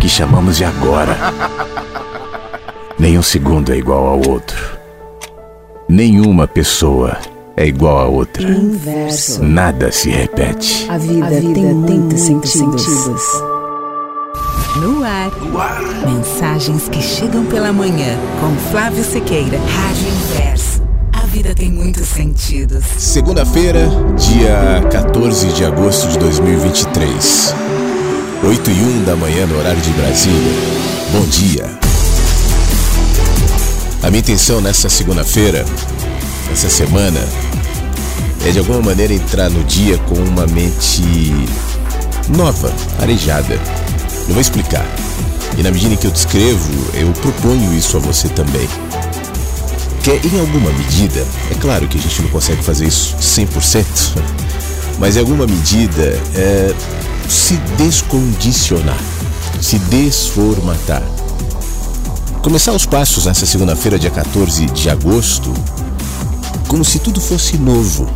que chamamos de agora? Nenhum segundo é igual ao outro. Nenhuma pessoa é igual a outra. Inverso. Nada se repete. A vida, A vida tem, muitos sentidos. sentidos. No ar. no ar. Mensagens que chegam pela manhã com Flávio Sequeira, Rádio Inverso vida tem muitos sentidos. Segunda-feira, dia 14 de agosto de 2023. 8 e 1 da manhã no horário de Brasília. Bom dia. A minha intenção nessa segunda-feira, essa semana, é de alguma maneira entrar no dia com uma mente nova, arejada. Eu vou explicar. E na medida em que eu descrevo, eu proponho isso a você também que em alguma medida, é claro que a gente não consegue fazer isso 100%, mas em alguma medida é, se descondicionar, se desformatar. Começar os passos nessa segunda-feira, dia 14 de agosto, como se tudo fosse novo.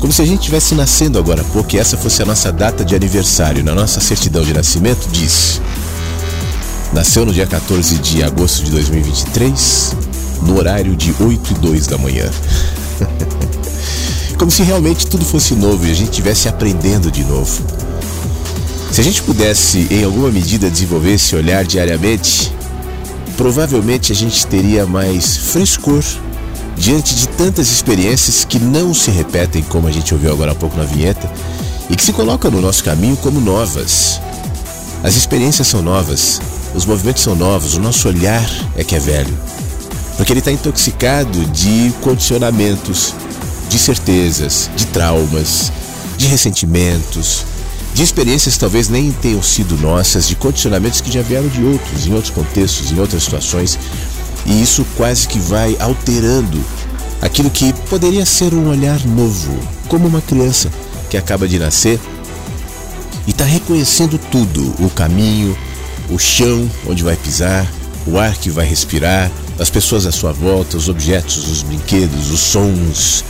Como se a gente estivesse nascendo agora há pouco e essa fosse a nossa data de aniversário. Na nossa certidão de nascimento diz: Nasceu no dia 14 de agosto de 2023, no horário de 8 e 2 da manhã. Como se realmente tudo fosse novo e a gente estivesse aprendendo de novo. Se a gente pudesse, em alguma medida, desenvolver esse olhar diariamente, provavelmente a gente teria mais frescor diante de tantas experiências que não se repetem, como a gente ouviu agora há pouco na vinheta, e que se colocam no nosso caminho como novas. As experiências são novas, os movimentos são novos, o nosso olhar é que é velho. Porque ele está intoxicado de condicionamentos, de certezas, de traumas, de ressentimentos, de experiências talvez nem tenham sido nossas, de condicionamentos que já vieram de outros, em outros contextos, em outras situações. E isso quase que vai alterando aquilo que poderia ser um olhar novo, como uma criança que acaba de nascer e está reconhecendo tudo: o caminho, o chão onde vai pisar, o ar que vai respirar, as pessoas à sua volta, os objetos, os brinquedos, os sons,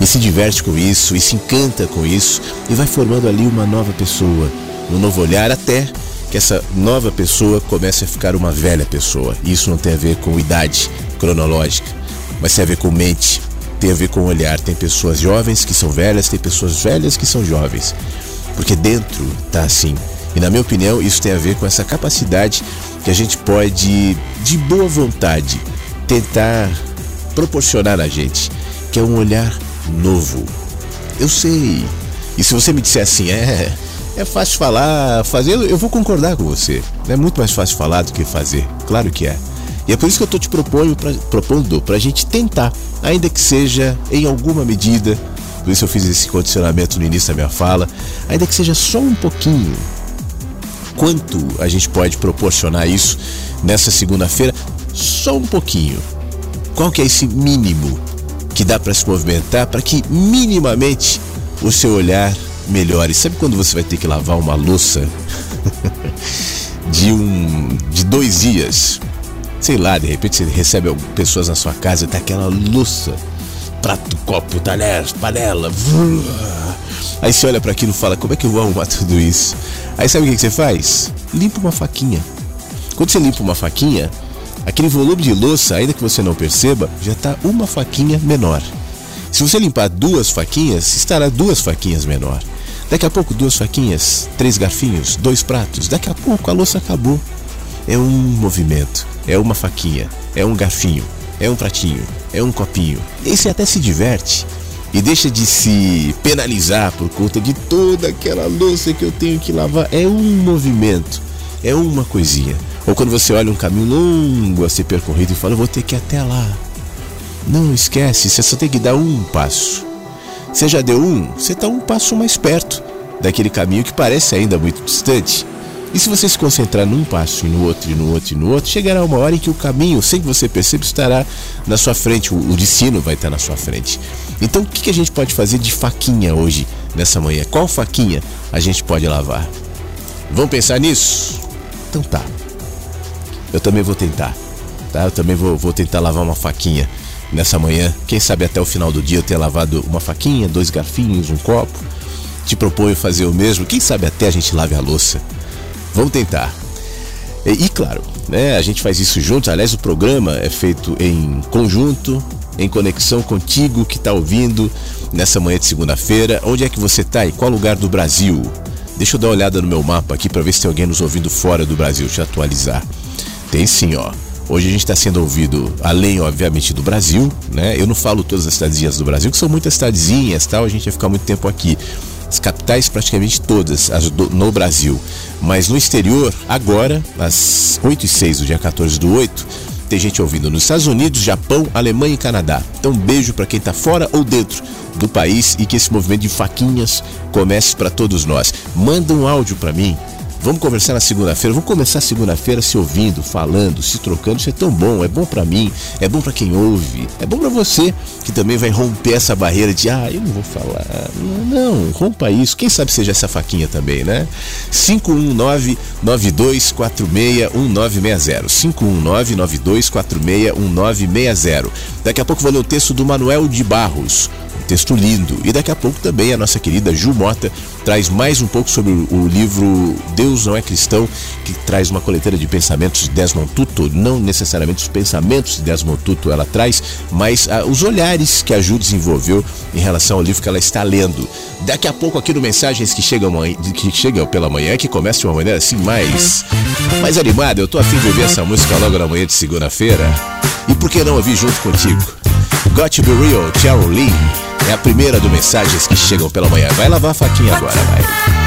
e se diverte com isso, e se encanta com isso, e vai formando ali uma nova pessoa, um novo olhar, até que essa nova pessoa comece a ficar uma velha pessoa. Isso não tem a ver com idade cronológica, mas tem a ver com mente, tem a ver com olhar. Tem pessoas jovens que são velhas, tem pessoas velhas que são jovens, porque dentro tá assim. E na minha opinião, isso tem a ver com essa capacidade que a gente pode, de boa vontade, tentar proporcionar a gente, que é um olhar novo. Eu sei. E se você me disser assim, é, é fácil falar, fazer, eu vou concordar com você. É muito mais fácil falar do que fazer. Claro que é. E é por isso que eu estou te propondo para a gente tentar, ainda que seja em alguma medida, por isso eu fiz esse condicionamento no início da minha fala, ainda que seja só um pouquinho, quanto a gente pode proporcionar isso nessa segunda-feira? Só um pouquinho. Qual que é esse mínimo que dá para se movimentar para que minimamente o seu olhar melhore? Sabe quando você vai ter que lavar uma louça de um de dois dias Sei lá, de repente você recebe pessoas na sua casa e tá aquela louça, prato, copo, talher, panela. Aí você olha para aquilo e fala: como é que eu vou arrumar tudo isso? Aí sabe o que você faz? Limpa uma faquinha. Quando você limpa uma faquinha, aquele volume de louça, ainda que você não perceba, já está uma faquinha menor. Se você limpar duas faquinhas, estará duas faquinhas menor. Daqui a pouco, duas faquinhas, três garfinhos, dois pratos. Daqui a pouco, a louça acabou. É um movimento, é uma faquinha, é um garfinho, é um pratinho, é um copinho. E você até se diverte e deixa de se penalizar por conta de toda aquela louça que eu tenho que lavar. É um movimento, é uma coisinha. Ou quando você olha um caminho longo a ser percorrido e fala, vou ter que ir até lá. Não esquece, você só tem que dar um passo. Você já deu um, você está um passo mais perto daquele caminho que parece ainda muito distante. E se você se concentrar num passo e no outro, e no outro, e no outro, chegará uma hora em que o caminho, sem que você perceba, estará na sua frente, o, destino vai estar na sua frente. Então, o que a gente pode fazer de faquinha hoje, nessa manhã? Qual faquinha a gente pode lavar? Vamos pensar nisso? Então tá. Eu também vou tentar. Tá? Eu também vou, vou tentar lavar uma faquinha nessa manhã. Quem sabe até o final do dia eu ter lavado uma faquinha, dois garfinhos, um copo. Te proponho fazer o mesmo. Quem sabe até a gente lave a louça. Vamos tentar. E, e claro, né, a gente faz isso juntos. Aliás, o programa é feito em conjunto, em conexão contigo que está ouvindo nessa manhã de segunda-feira. Onde é que você está? Em qual lugar do Brasil? Deixa eu dar uma olhada no meu mapa aqui para ver se tem alguém nos ouvindo fora do Brasil. Eu atualizar. Tem sim, ó. Hoje a gente está sendo ouvido, além, obviamente, do Brasil, né? Eu não falo todas as cidadezinhas do Brasil, que são muitas cidadezinhas tal, a gente vai ficar muito tempo aqui. As capitais praticamente todas as do, no Brasil. Mas no exterior, agora, às 8 e 6 do dia 14 do 8, tem gente ouvindo nos Estados Unidos, Japão, Alemanha e Canadá. Então, um beijo para quem está fora ou dentro do país e que esse movimento de faquinhas comece para todos nós. Manda um áudio para mim, Vamos conversar na segunda-feira. Vamos começar segunda-feira se ouvindo, falando, se trocando. Isso é tão bom. É bom para mim, é bom para quem ouve, é bom para você que também vai romper essa barreira de ah, eu não vou falar. Não, rompa isso. Quem sabe seja essa faquinha também, né? 519 92461960. 519 92461960. Daqui a pouco vou ler o texto do Manuel de Barros texto lindo. E daqui a pouco também a nossa querida Ju Mota traz mais um pouco sobre o livro Deus Não é Cristão, que traz uma coleteira de pensamentos de Desmond Tutu, não necessariamente os pensamentos de Desmond Tutu ela traz, mas ah, os olhares que a Ju desenvolveu em relação ao livro que ela está lendo. Daqui a pouco aqui no Mensagens que chegam, que chegam pela manhã, que começa de uma maneira assim mais, mais animada. Eu tô afim de ouvir essa música logo na manhã de segunda-feira. E por que não ouvir junto contigo? Got to Be Real, Cheryl Lee. É a primeira do Mensagens que chegam pela manhã. Vai lavar a faquinha agora, vai.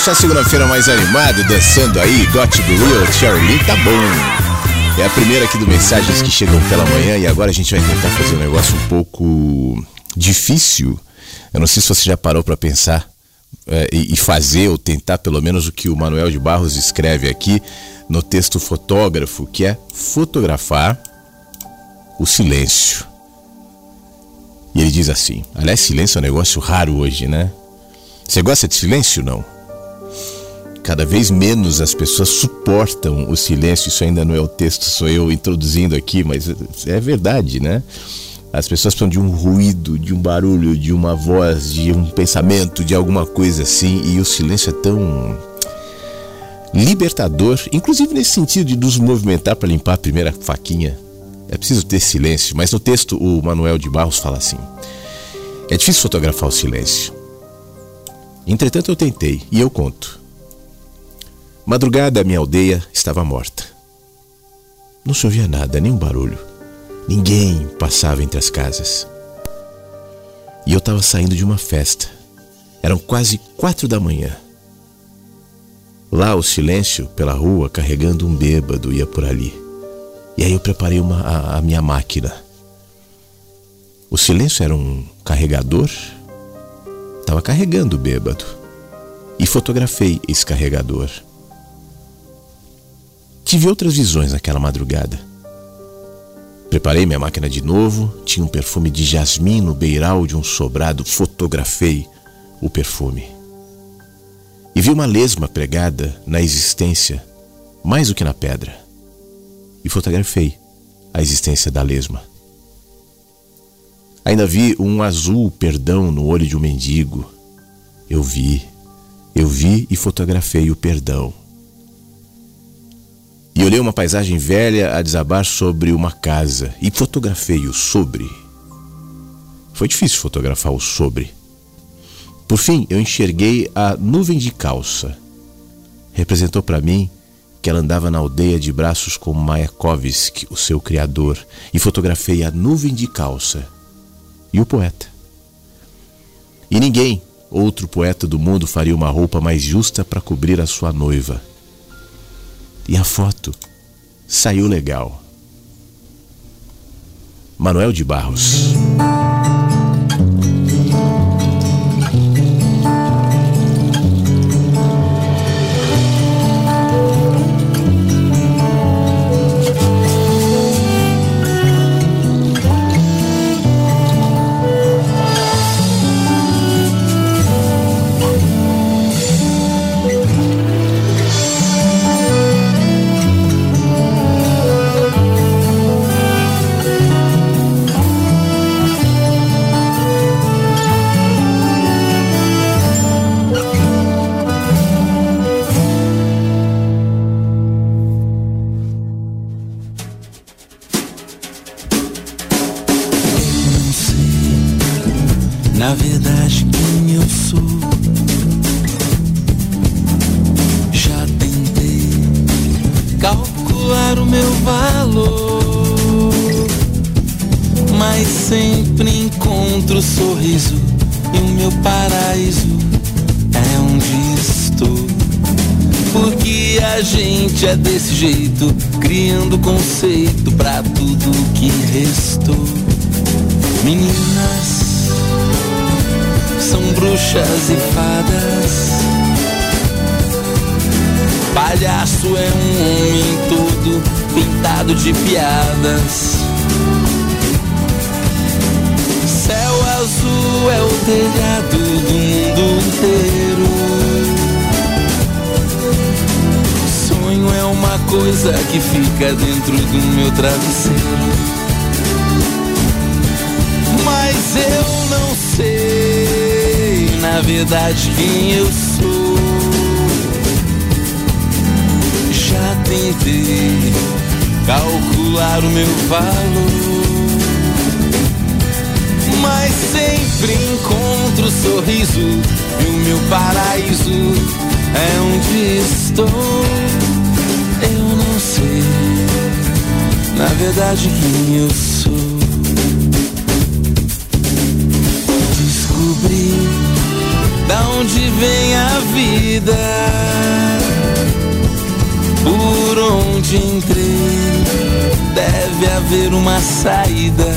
Começou a segunda-feira mais animado, dançando aí, Got to Be Charlie, tá bom. É a primeira aqui do Mensagens que chegam pela manhã e agora a gente vai tentar fazer um negócio um pouco difícil. Eu não sei se você já parou para pensar é, e fazer ou tentar pelo menos o que o Manuel de Barros escreve aqui no texto fotógrafo, que é fotografar o silêncio. E ele diz assim: aliás, silêncio é um negócio raro hoje, né? Você gosta de silêncio não? Cada vez menos as pessoas suportam o silêncio. Isso ainda não é o texto, sou eu introduzindo aqui, mas é verdade, né? As pessoas precisam de um ruído, de um barulho, de uma voz, de um pensamento, de alguma coisa assim, e o silêncio é tão libertador, inclusive nesse sentido de nos movimentar para limpar a primeira faquinha. É preciso ter silêncio, mas no texto o Manuel de Barros fala assim: É difícil fotografar o silêncio. Entretanto, eu tentei e eu conto. Madrugada, minha aldeia estava morta. Não se ouvia nada, nenhum barulho. Ninguém passava entre as casas. E eu estava saindo de uma festa. Eram quase quatro da manhã. Lá o silêncio pela rua, carregando um bêbado, ia por ali. E aí eu preparei uma, a, a minha máquina. O silêncio era um carregador Estava carregando o bêbado. E fotografei esse carregador. Tive outras visões naquela madrugada. Preparei minha máquina de novo, tinha um perfume de jasmim no beiral de um sobrado, fotografei o perfume. E vi uma lesma pregada na existência, mais do que na pedra. E fotografei a existência da lesma. Ainda vi um azul perdão no olho de um mendigo. Eu vi, eu vi e fotografei o perdão. E olhei uma paisagem velha a desabar sobre uma casa e fotografei o sobre. Foi difícil fotografar o sobre. Por fim, eu enxerguei a nuvem de calça. Representou para mim que ela andava na aldeia de braços com Mayakovsky, o seu criador, e fotografei a nuvem de calça e o poeta. E ninguém, outro poeta do mundo, faria uma roupa mais justa para cobrir a sua noiva. E a foto saiu legal. Manuel de Barros. bruxas e fadas. Palhaço é um homem todo pintado de piadas. Céu azul é o telhado do mundo inteiro. Sonho é uma coisa que fica dentro do meu travesseiro. Mas eu não sei na verdade quem eu sou. Já tentei calcular o meu valor, mas sempre encontro o sorriso e o meu paraíso é onde estou. Eu não sei, na verdade, quem eu sou. Descobri da onde vem a vida, por onde entrei, deve haver uma saída.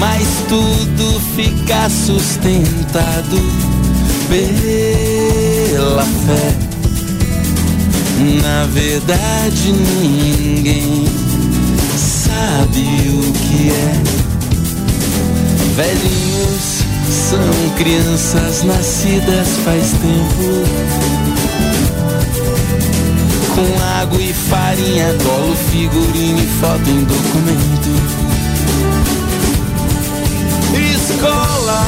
Mas tudo fica sustentado pela fé. Na verdade, ninguém sabe o que é. Velhinhos são crianças nascidas faz tempo. Com água e farinha, colo, figurino e foto em documento. Escola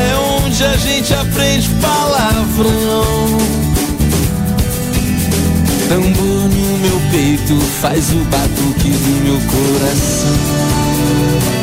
é onde a gente aprende palavrão. Tambor no meu peito faz o batuque do meu coração.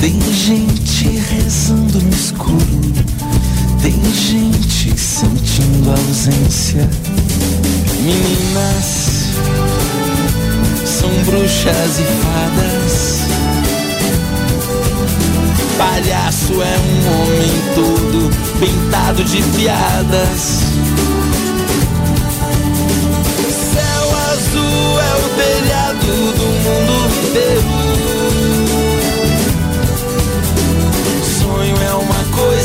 Tem gente rezando no escuro Tem gente sentindo ausência Meninas são bruxas e fadas. Palhaço é um homem todo pintado de piadas. Céu azul é o telhado do mundo inteiro.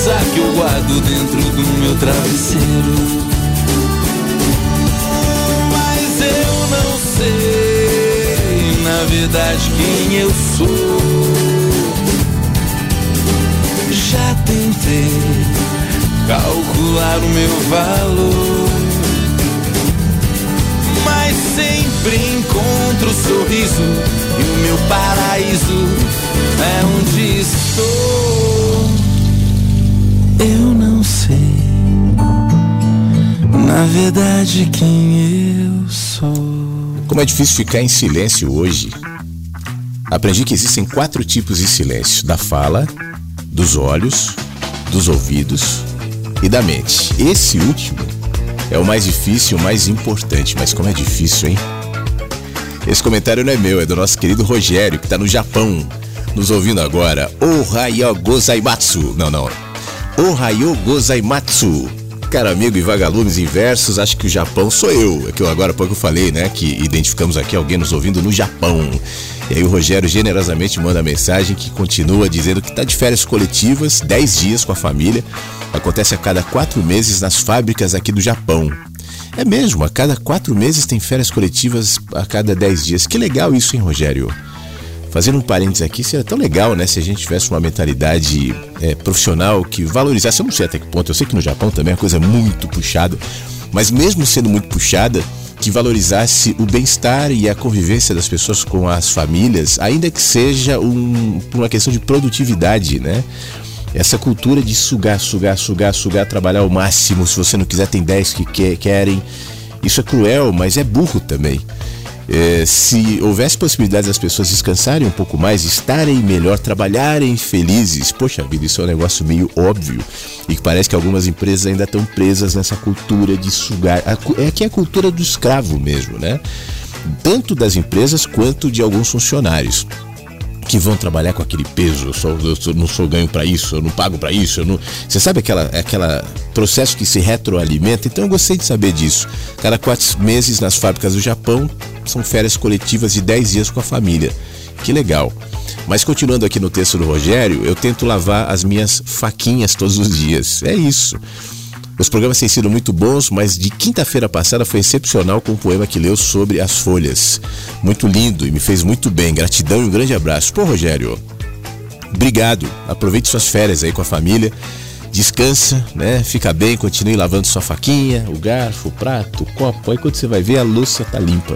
Que eu guardo dentro do meu travesseiro. Mas eu não sei na verdade quem eu sou. Já tentei calcular o meu valor, mas sempre encontro o sorriso e o meu paraíso é onde estou. Na verdade, quem eu sou. Como é difícil ficar em silêncio hoje. Aprendi que existem quatro tipos de silêncio: da fala, dos olhos, dos ouvidos e da mente. Esse último é o mais difícil, o mais importante, mas como é difícil, hein? Esse comentário não é meu, é do nosso querido Rogério, que está no Japão, nos ouvindo agora. Ohayo gozaimatsu. Não, não. Ohayo gozaimatsu caro amigo e vagalumes inversos, acho que o Japão sou eu. É que eu agora há pouco falei, né? Que identificamos aqui alguém nos ouvindo no Japão. E aí o Rogério generosamente manda mensagem que continua dizendo que está de férias coletivas, 10 dias com a família. Acontece a cada quatro meses nas fábricas aqui do Japão. É mesmo, a cada quatro meses tem férias coletivas a cada 10 dias. Que legal isso, hein, Rogério? Fazendo um parênteses aqui, seria tão legal, né, se a gente tivesse uma mentalidade é, profissional que valorizasse. Eu não sei até que ponto, eu sei que no Japão também é coisa muito puxada, mas mesmo sendo muito puxada, que valorizasse o bem-estar e a convivência das pessoas com as famílias, ainda que seja um, uma questão de produtividade, né? Essa cultura de sugar, sugar, sugar, sugar, trabalhar ao máximo, se você não quiser, tem 10 que querem. Isso é cruel, mas é burro também. É, se houvesse possibilidade das pessoas descansarem um pouco mais, estarem melhor, trabalharem felizes, poxa vida, isso é um negócio meio óbvio e que parece que algumas empresas ainda estão presas nessa cultura de sugar. É que é a cultura do escravo mesmo, né? Tanto das empresas quanto de alguns funcionários que vão trabalhar com aquele peso, eu, eu não sou ganho para isso, eu não pago para isso, eu não... Você sabe aquela, aquela processo que se retroalimenta? Então eu gostei de saber disso. Cada quatro meses nas fábricas do Japão são férias coletivas de 10 dias com a família. Que legal. Mas continuando aqui no texto do Rogério, eu tento lavar as minhas faquinhas todos os dias. É isso. Os programas têm sido muito bons, mas de quinta-feira passada foi excepcional com o poema que leu sobre as folhas. Muito lindo e me fez muito bem. Gratidão e um grande abraço. Pô, Rogério, obrigado. Aproveite suas férias aí com a família. Descansa, né? Fica bem, continue lavando sua faquinha, o garfo, o prato, o copo. Aí quando você vai ver, a louça tá limpa.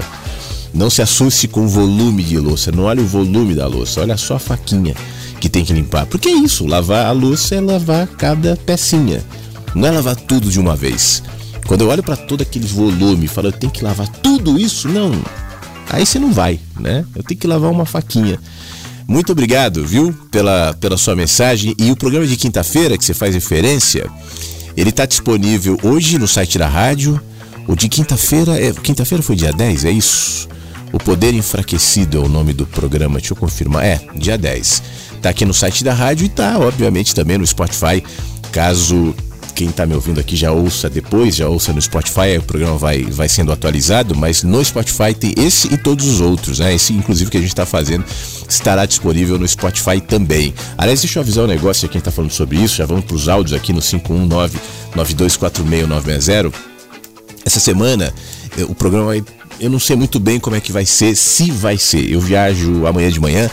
Não se assuste com o volume de louça, não olhe o volume da louça, olha só a faquinha que tem que limpar. Porque é isso, lavar a louça é lavar cada pecinha. Não é lavar tudo de uma vez. Quando eu olho para todo aquele volume e falo, eu tenho que lavar tudo isso, não. Aí você não vai, né? Eu tenho que lavar uma faquinha. Muito obrigado, viu, pela, pela sua mensagem. E o programa de quinta-feira, que você faz referência, ele está disponível hoje no site da rádio. O de quinta-feira, é, quinta-feira foi dia 10, é isso? O Poder Enfraquecido é o nome do programa, deixa eu confirmar. É, dia 10. Tá aqui no site da rádio e tá, obviamente, também no Spotify, caso quem está me ouvindo aqui já ouça depois, já ouça no Spotify, o programa vai, vai sendo atualizado, mas no Spotify tem esse e todos os outros, né? Esse, inclusive, que a gente está fazendo, estará disponível no Spotify também. Aliás, deixa eu avisar um negócio aqui, quem está falando sobre isso, já vamos para os áudios aqui no 519-9246-960. Essa semana, eh, o programa vai. Eu não sei muito bem como é que vai ser, se vai ser. Eu viajo amanhã de manhã.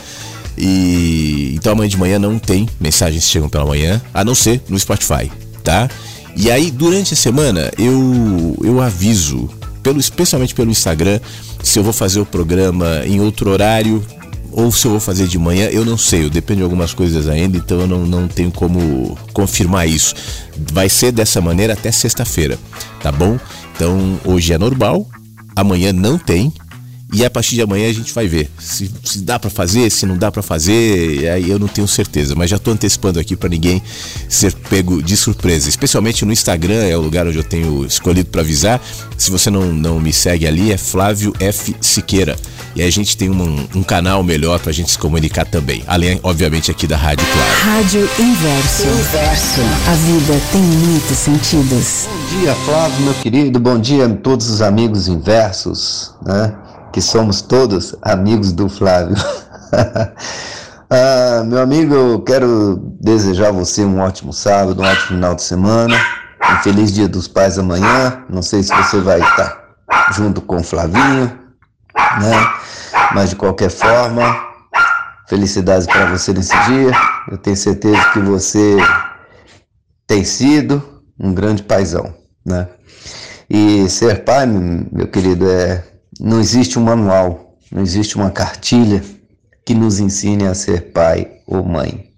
E então amanhã de manhã não tem mensagens que chegam pela manhã, a não ser no Spotify tá? E aí, durante a semana, eu, eu aviso, pelo, especialmente pelo Instagram, se eu vou fazer o programa em outro horário ou se eu vou fazer de manhã, eu não sei, eu dependo de algumas coisas ainda, então eu não, não tenho como confirmar isso. Vai ser dessa maneira até sexta-feira, tá bom? Então hoje é normal, amanhã não tem, e a partir de amanhã a gente vai ver se, se dá para fazer, se não dá para fazer, aí eu não tenho certeza, mas já tô antecipando aqui para ninguém ser pego de surpresa. Especialmente no Instagram, é o lugar onde eu tenho escolhido para avisar. Se você não, não me segue ali, é Flávio F. Siqueira. E aí a gente tem um, um canal melhor pra gente se comunicar também. Além, obviamente, aqui da Rádio Claro. Rádio Inverso. Inverso. A vida tem muitos sentidos. Bom dia, Flávio, meu querido. Bom dia a todos os amigos inversos, né? Que somos todos amigos do Flávio. ah, meu amigo, eu quero desejar a você um ótimo sábado, um ótimo final de semana, um feliz dia dos pais amanhã. Não sei se você vai estar junto com o Flavinho, né? Mas de qualquer forma, felicidades para você nesse dia. Eu tenho certeza que você tem sido um grande paizão, né? E ser pai, meu querido, é não existe um manual, não existe uma cartilha que nos ensine a ser pai ou mãe.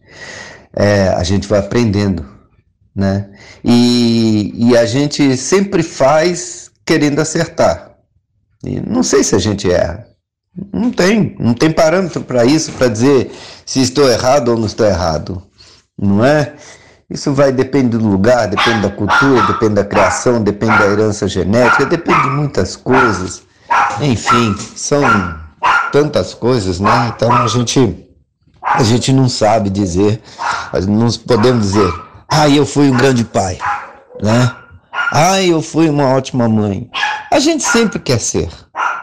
É, a gente vai aprendendo, né? E, e a gente sempre faz querendo acertar. E não sei se a gente erra. Não tem, não tem parâmetro para isso, para dizer se estou errado ou não estou errado, não é? Isso vai depende do lugar, depende da cultura, depende da criação, depende da herança genética, depende de muitas coisas. Enfim, são tantas coisas, né? Então a gente a gente não sabe dizer, não podemos dizer, ah, eu fui um grande pai, né? Ah, eu fui uma ótima mãe. A gente sempre quer ser,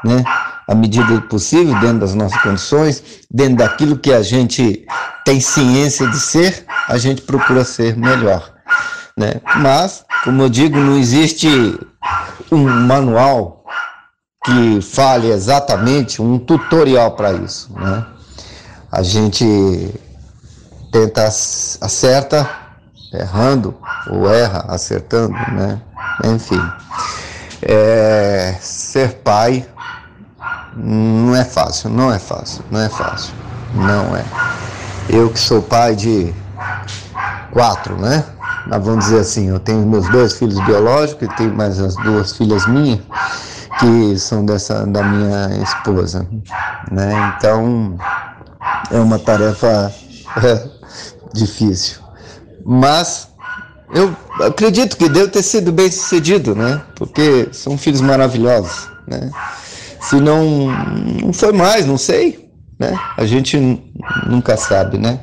né? À medida do possível, dentro das nossas condições, dentro daquilo que a gente tem ciência de ser, a gente procura ser melhor, né? Mas, como eu digo, não existe um manual que fale exatamente um tutorial para isso, né? A gente tenta acerta errando ou erra acertando, né? Enfim, é, ser pai não é fácil, não é fácil, não é fácil, não é. Eu que sou pai de quatro, né? Mas vamos dizer assim, eu tenho meus dois filhos biológicos e tenho mais as duas filhas minhas que são dessa da minha esposa, né? Então é uma tarefa é, difícil, mas eu acredito que deve ter sido bem sucedido, né? Porque são filhos maravilhosos, né? Se não, não foi mais, não sei, né? A gente nunca sabe, né?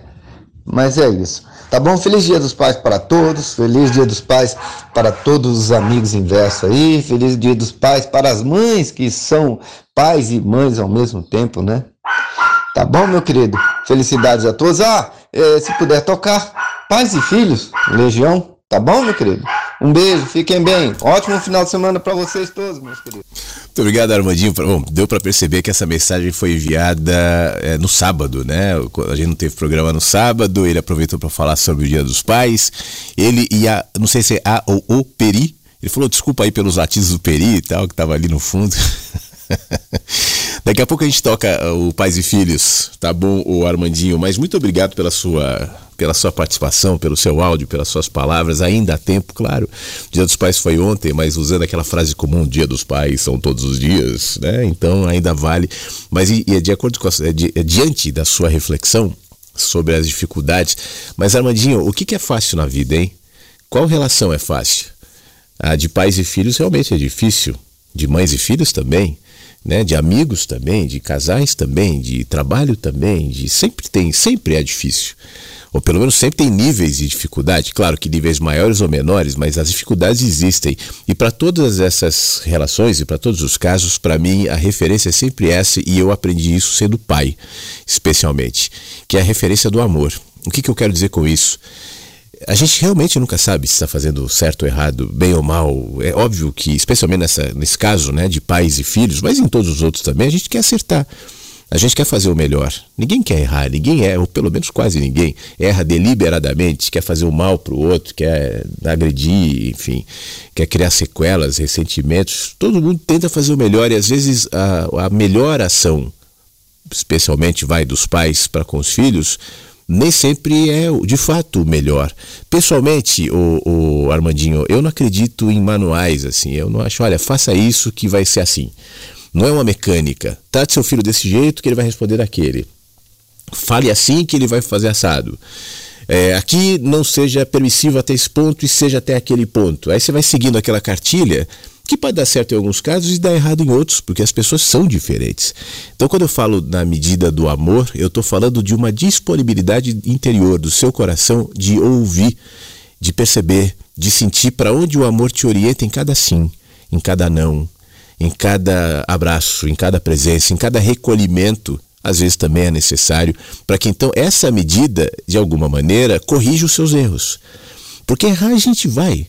Mas é isso. Tá bom? Feliz Dia dos Pais para todos. Feliz Dia dos Pais para todos os amigos inverso aí. Feliz Dia dos Pais para as mães que são pais e mães ao mesmo tempo, né? Tá bom, meu querido? Felicidades a todos. Ah, é, se puder tocar, pais e filhos, Legião, Tá bom, meu querido? Um beijo, fiquem bem. Ótimo final de semana para vocês todos, meus queridos. Muito obrigado, Armandinho. Bom, deu para perceber que essa mensagem foi enviada é, no sábado, né? A gente não teve programa no sábado, ele aproveitou para falar sobre o Dia dos Pais. Ele e a, não sei se é a ou o Peri, ele falou desculpa aí pelos latidos do Peri e tal, que tava ali no fundo. Daqui a pouco a gente toca o Pais e Filhos, tá bom, o Armandinho? Mas muito obrigado pela sua, pela sua participação, pelo seu áudio, pelas suas palavras. Ainda há tempo, claro. Dia dos Pais foi ontem, mas usando aquela frase comum, Dia dos Pais são todos os dias, né? Então ainda vale. Mas e, e é de acordo com a, é di, é diante da sua reflexão sobre as dificuldades. Mas Armandinho, o que, que é fácil na vida, hein? Qual relação é fácil? A de pais e filhos realmente é difícil. De mães e filhos também né, de amigos também, de casais também, de trabalho também, de sempre tem, sempre é difícil. Ou pelo menos sempre tem níveis de dificuldade, claro que níveis maiores ou menores, mas as dificuldades existem. E para todas essas relações e para todos os casos, para mim a referência é sempre essa e eu aprendi isso sendo pai, especialmente, que é a referência do amor. O que, que eu quero dizer com isso? a gente realmente nunca sabe se está fazendo certo ou errado, bem ou mal. É óbvio que, especialmente nessa, nesse caso né, de pais e filhos, mas em todos os outros também, a gente quer acertar. A gente quer fazer o melhor. Ninguém quer errar, ninguém é, ou pelo menos quase ninguém, erra deliberadamente, quer fazer o mal para o outro, quer agredir, enfim, quer criar sequelas, ressentimentos. Todo mundo tenta fazer o melhor e às vezes a, a melhor ação, especialmente vai dos pais para com os filhos, nem sempre é de fato o melhor. Pessoalmente, o, o, Armandinho, eu não acredito em manuais assim. Eu não acho, olha, faça isso que vai ser assim. Não é uma mecânica. Trate seu filho desse jeito que ele vai responder daquele. Fale assim que ele vai fazer assado. É, aqui não seja permissivo até esse ponto e seja até aquele ponto. Aí você vai seguindo aquela cartilha que pode dar certo em alguns casos e dar errado em outros, porque as pessoas são diferentes. Então, quando eu falo na medida do amor, eu estou falando de uma disponibilidade interior do seu coração de ouvir, de perceber, de sentir para onde o amor te orienta em cada sim, em cada não, em cada abraço, em cada presença, em cada recolhimento. Às vezes também é necessário para que então essa medida, de alguma maneira, corrija os seus erros. Porque errar a gente vai.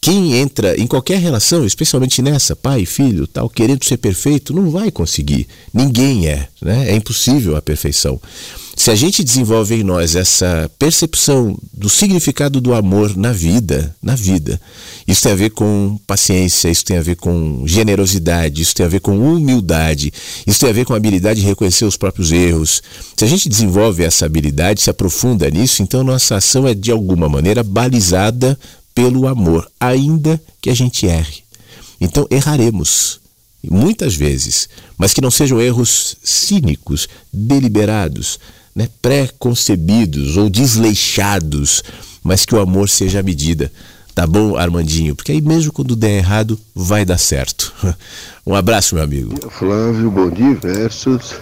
Quem entra em qualquer relação, especialmente nessa, pai, filho, tal, querendo ser perfeito, não vai conseguir. Ninguém é, né? É impossível a perfeição. Se a gente desenvolve em nós essa percepção do significado do amor na vida, na vida, isso tem a ver com paciência, isso tem a ver com generosidade, isso tem a ver com humildade, isso tem a ver com a habilidade de reconhecer os próprios erros. Se a gente desenvolve essa habilidade, se aprofunda nisso, então nossa ação é de alguma maneira balizada pelo amor, ainda que a gente erre. Então erraremos, muitas vezes, mas que não sejam erros cínicos, deliberados, né, pré-concebidos ou desleixados, mas que o amor seja a medida. Tá bom, Armandinho? Porque aí mesmo quando der errado, vai dar certo. Um abraço, meu amigo. Flávio, bom dia, versos.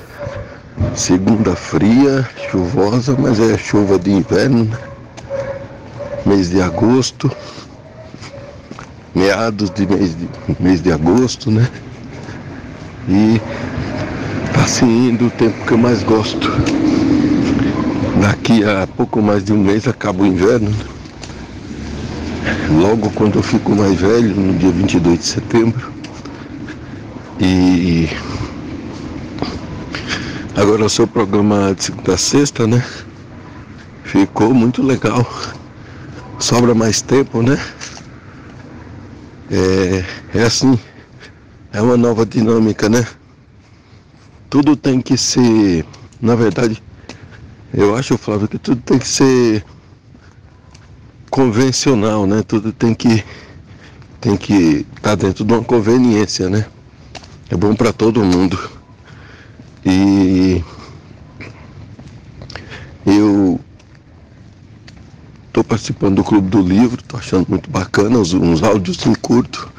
Segunda fria, chuvosa, mas é chuva de inverno, mês de agosto, meados de mês de, mês de agosto, né? E se indo o tempo que eu mais gosto. Daqui a pouco mais de um mês acaba o inverno. Né? Logo quando eu fico mais velho, no dia 22 de setembro. E agora o seu programa de segunda a sexta, né? Ficou muito legal sobra mais tempo, né? É, é assim, é uma nova dinâmica, né? Tudo tem que ser, na verdade, eu acho, Flávio, que tudo tem que ser convencional, né? Tudo tem que tem que estar tá dentro de uma conveniência, né? É bom para todo mundo. E eu Estou participando do Clube do Livro, estou achando muito bacana, uns, uns áudios em curto,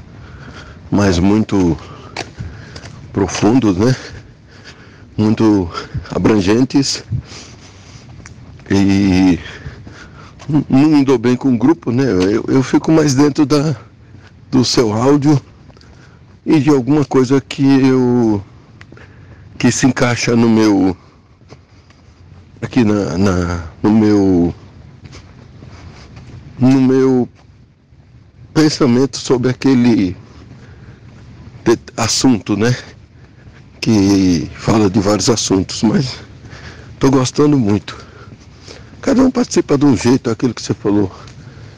mas muito profundos, né? Muito abrangentes. E não me dou bem com o grupo, né? Eu, eu fico mais dentro da, do seu áudio e de alguma coisa que eu que se encaixa no meu aqui na, na no meu no meu pensamento sobre aquele assunto, né? Que fala de vários assuntos, mas estou gostando muito. Cada um participa de um jeito, aquilo que você falou.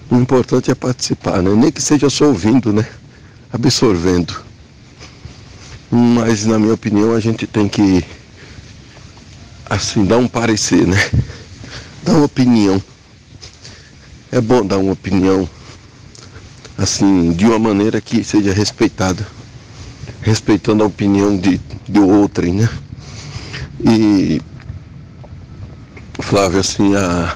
O importante é participar, né? Nem que seja só ouvindo, né? Absorvendo. Mas na minha opinião a gente tem que assim dar um parecer, né? Dar uma opinião. É bom dar uma opinião assim, de uma maneira que seja respeitada. Respeitando a opinião de, de outrem, né? E Flávio, assim, a,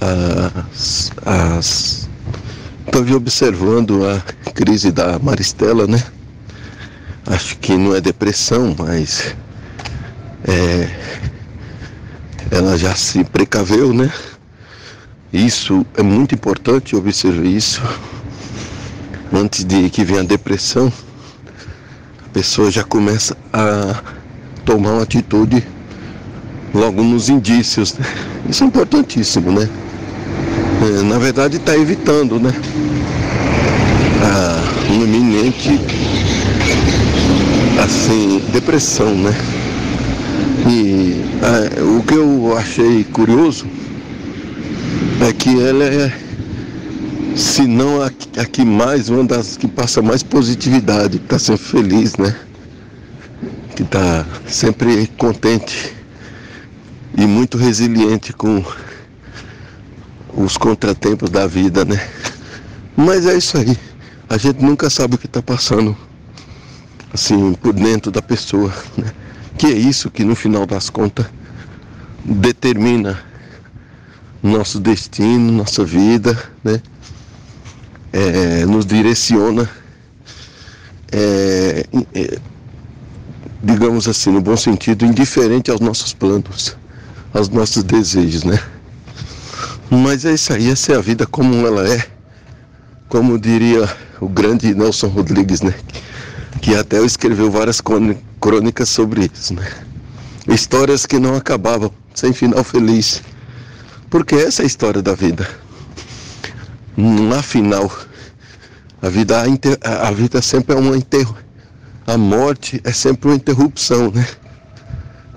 as, as estou observando a crise da Maristela, né? Acho que não é depressão, mas é, ela já se precaveu, né? Isso é muito importante observar isso. Antes de que venha a depressão, a pessoa já começa a tomar uma atitude logo nos indícios. Isso é importantíssimo, né? É, na verdade está evitando, né? A, iminente assim, depressão, né? E a, o que eu achei curioso é que ela é, se não a, a que mais, uma das que passa mais positividade, que está sempre feliz, né? Que está sempre contente e muito resiliente com os contratempos da vida, né? Mas é isso aí. A gente nunca sabe o que está passando assim por dentro da pessoa, né? Que é isso que no final das contas determina nosso destino, nossa vida, né? É, nos direciona, é, é, digamos assim, no bom sentido, indiferente aos nossos planos aos nossos desejos, né? Mas é isso aí, essa é a vida como ela é. Como diria o grande Nelson Rodrigues, né? Que até escreveu várias crônicas sobre isso, né? Histórias que não acabavam, sem final feliz. Porque essa é a história da vida. Há final. A vida, a vida sempre é uma interrupção. A morte é sempre uma interrupção, né?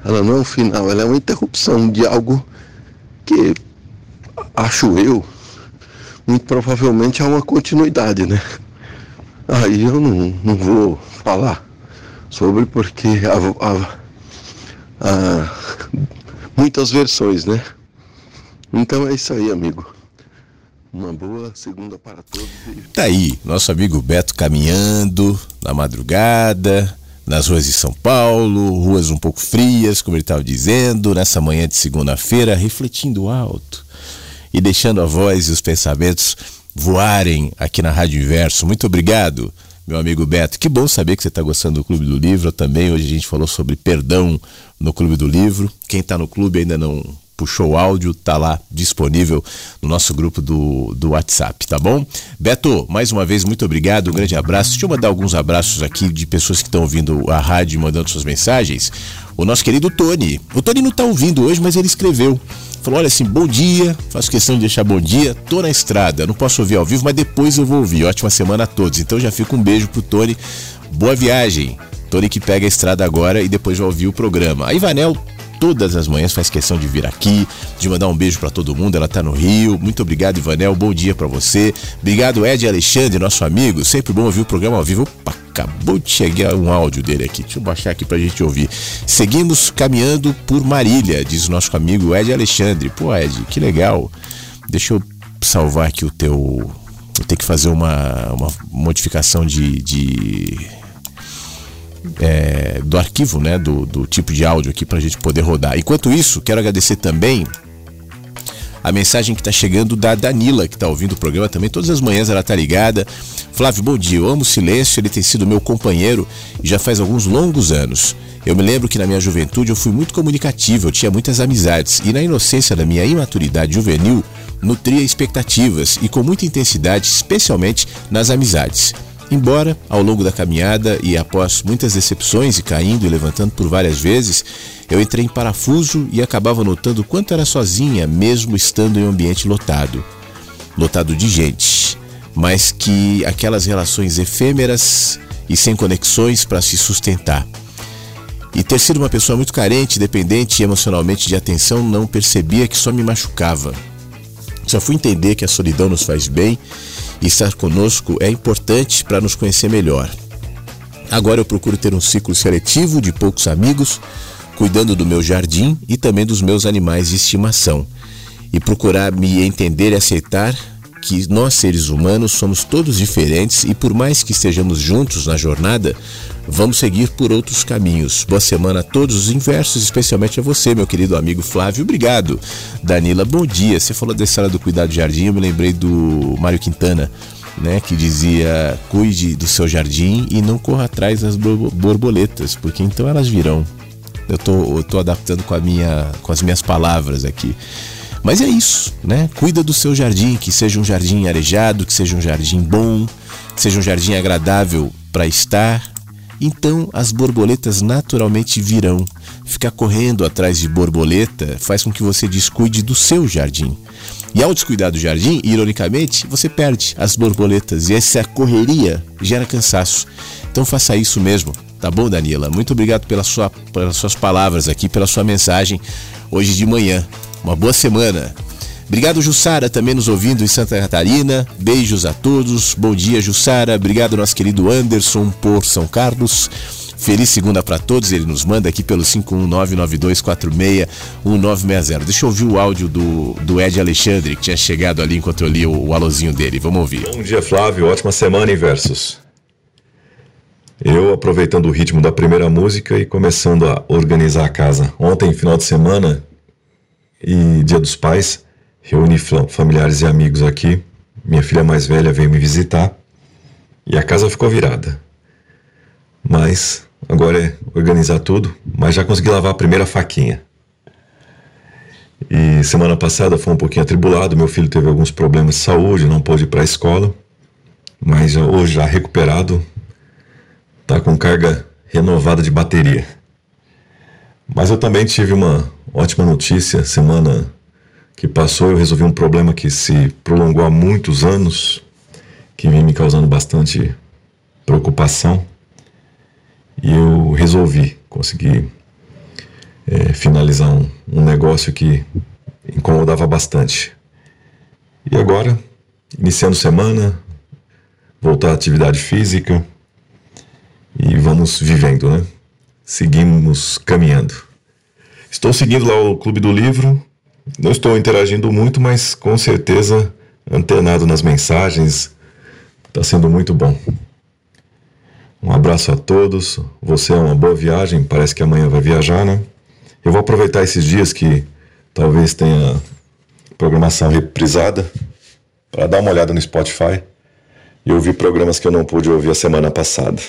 Ela não é um final, ela é uma interrupção de algo que, acho eu, muito provavelmente há uma continuidade, né? Aí eu não, não vou falar sobre porque há, há, há muitas versões, né? Então é isso aí, amigo. Uma boa segunda para todos. Tá aí, nosso amigo Beto caminhando na madrugada, nas ruas de São Paulo, ruas um pouco frias, como ele estava dizendo, nessa manhã de segunda-feira, refletindo alto e deixando a voz e os pensamentos voarem aqui na Rádio Inverso. Muito obrigado, meu amigo Beto. Que bom saber que você está gostando do Clube do Livro também. Hoje a gente falou sobre perdão no Clube do Livro. Quem está no clube ainda não puxou o áudio, tá lá disponível no nosso grupo do, do WhatsApp, tá bom? Beto, mais uma vez, muito obrigado, um grande abraço. Deixa eu mandar alguns abraços aqui de pessoas que estão ouvindo a rádio mandando suas mensagens. O nosso querido Tony. O Tony não está ouvindo hoje, mas ele escreveu. Falou: olha assim, bom dia, faço questão de deixar bom dia, tô na estrada, não posso ouvir ao vivo, mas depois eu vou ouvir. Ótima semana a todos. Então já fica um beijo pro Tony. Boa viagem. Tony que pega a estrada agora e depois vai ouvir o programa. A Ivanel todas as manhãs faz questão de vir aqui, de mandar um beijo para todo mundo. Ela tá no Rio. Muito obrigado, Ivanel. Bom dia para você. Obrigado, Ed Alexandre, nosso amigo. Sempre bom ouvir o programa ao vivo. Opa, acabou de chegar um áudio dele aqui. Deixa eu baixar aqui pra gente ouvir. Seguimos caminhando por Marília, diz o nosso amigo Ed Alexandre. Pô, Ed, que legal. Deixa eu salvar aqui o teu. Vou ter que fazer uma, uma modificação de, de é, do arquivo, né, do, do tipo de áudio aqui para a gente poder rodar. Enquanto isso, quero agradecer também a mensagem que está chegando da Danila, que está ouvindo o programa também. Todas as manhãs ela está ligada. Flávio, bom dia. Eu amo o silêncio, ele tem sido meu companheiro já faz alguns longos anos. Eu me lembro que na minha juventude eu fui muito comunicativo, eu tinha muitas amizades e na inocência da minha imaturidade juvenil nutria expectativas e com muita intensidade, especialmente nas amizades. Embora, ao longo da caminhada e após muitas decepções e caindo e levantando por várias vezes, eu entrei em parafuso e acabava notando quanto era sozinha, mesmo estando em um ambiente lotado. lotado de gente, mas que aquelas relações efêmeras e sem conexões para se sustentar. E ter sido uma pessoa muito carente, dependente emocionalmente de atenção, não percebia que só me machucava. Só fui entender que a solidão nos faz bem estar conosco é importante para nos conhecer melhor. Agora eu procuro ter um ciclo seletivo de poucos amigos, cuidando do meu jardim e também dos meus animais de estimação, e procurar me entender e aceitar que nós seres humanos somos todos diferentes e por mais que estejamos juntos na jornada, vamos seguir por outros caminhos. Boa semana a todos os inversos, especialmente a você, meu querido amigo Flávio. Obrigado. Danila, bom dia. Você falou da história do cuidado do jardim, eu me lembrei do Mário Quintana. Né, que dizia cuide do seu jardim e não corra atrás das borboletas, porque então elas virão. Eu tô, eu tô adaptando com, a minha, com as minhas palavras aqui. Mas é isso, né? Cuida do seu jardim, que seja um jardim arejado, que seja um jardim bom, que seja um jardim agradável para estar. Então as borboletas naturalmente virão. Ficar correndo atrás de borboleta faz com que você descuide do seu jardim. E ao descuidar do jardim, ironicamente, você perde as borboletas e essa correria gera cansaço. Então faça isso mesmo, tá bom, Danila? Muito obrigado pela sua, pelas suas palavras aqui, pela sua mensagem hoje de manhã. Uma boa semana. Obrigado, Jussara, também nos ouvindo em Santa Catarina. Beijos a todos. Bom dia, Jussara. Obrigado, nosso querido Anderson por São Carlos. Feliz segunda para todos. Ele nos manda aqui pelo 51992461960. Deixa eu ouvir o áudio do, do Ed Alexandre, que tinha chegado ali enquanto eu li o, o alôzinho dele. Vamos ouvir. Bom dia, Flávio. Ótima semana em versos. Eu aproveitando o ritmo da primeira música e começando a organizar a casa. Ontem, final de semana, e Dia dos Pais, reuni familiares e amigos aqui. Minha filha mais velha veio me visitar e a casa ficou virada. Mas agora é organizar tudo, mas já consegui lavar a primeira faquinha. E semana passada foi um pouquinho atribulado, meu filho teve alguns problemas de saúde, não pôde ir para a escola, mas hoje já recuperado, tá com carga renovada de bateria. Mas eu também tive uma ótima notícia. Semana que passou eu resolvi um problema que se prolongou há muitos anos, que vem me causando bastante preocupação. E eu resolvi conseguir é, finalizar um, um negócio que incomodava bastante. E agora, iniciando semana, voltar à atividade física e vamos vivendo, né? seguimos caminhando. Estou seguindo lá o Clube do Livro, não estou interagindo muito, mas com certeza antenado nas mensagens, está sendo muito bom. Um abraço a todos, você é uma boa viagem, parece que amanhã vai viajar, né? Eu vou aproveitar esses dias que talvez tenha programação reprisada para dar uma olhada no Spotify e ouvir programas que eu não pude ouvir a semana passada.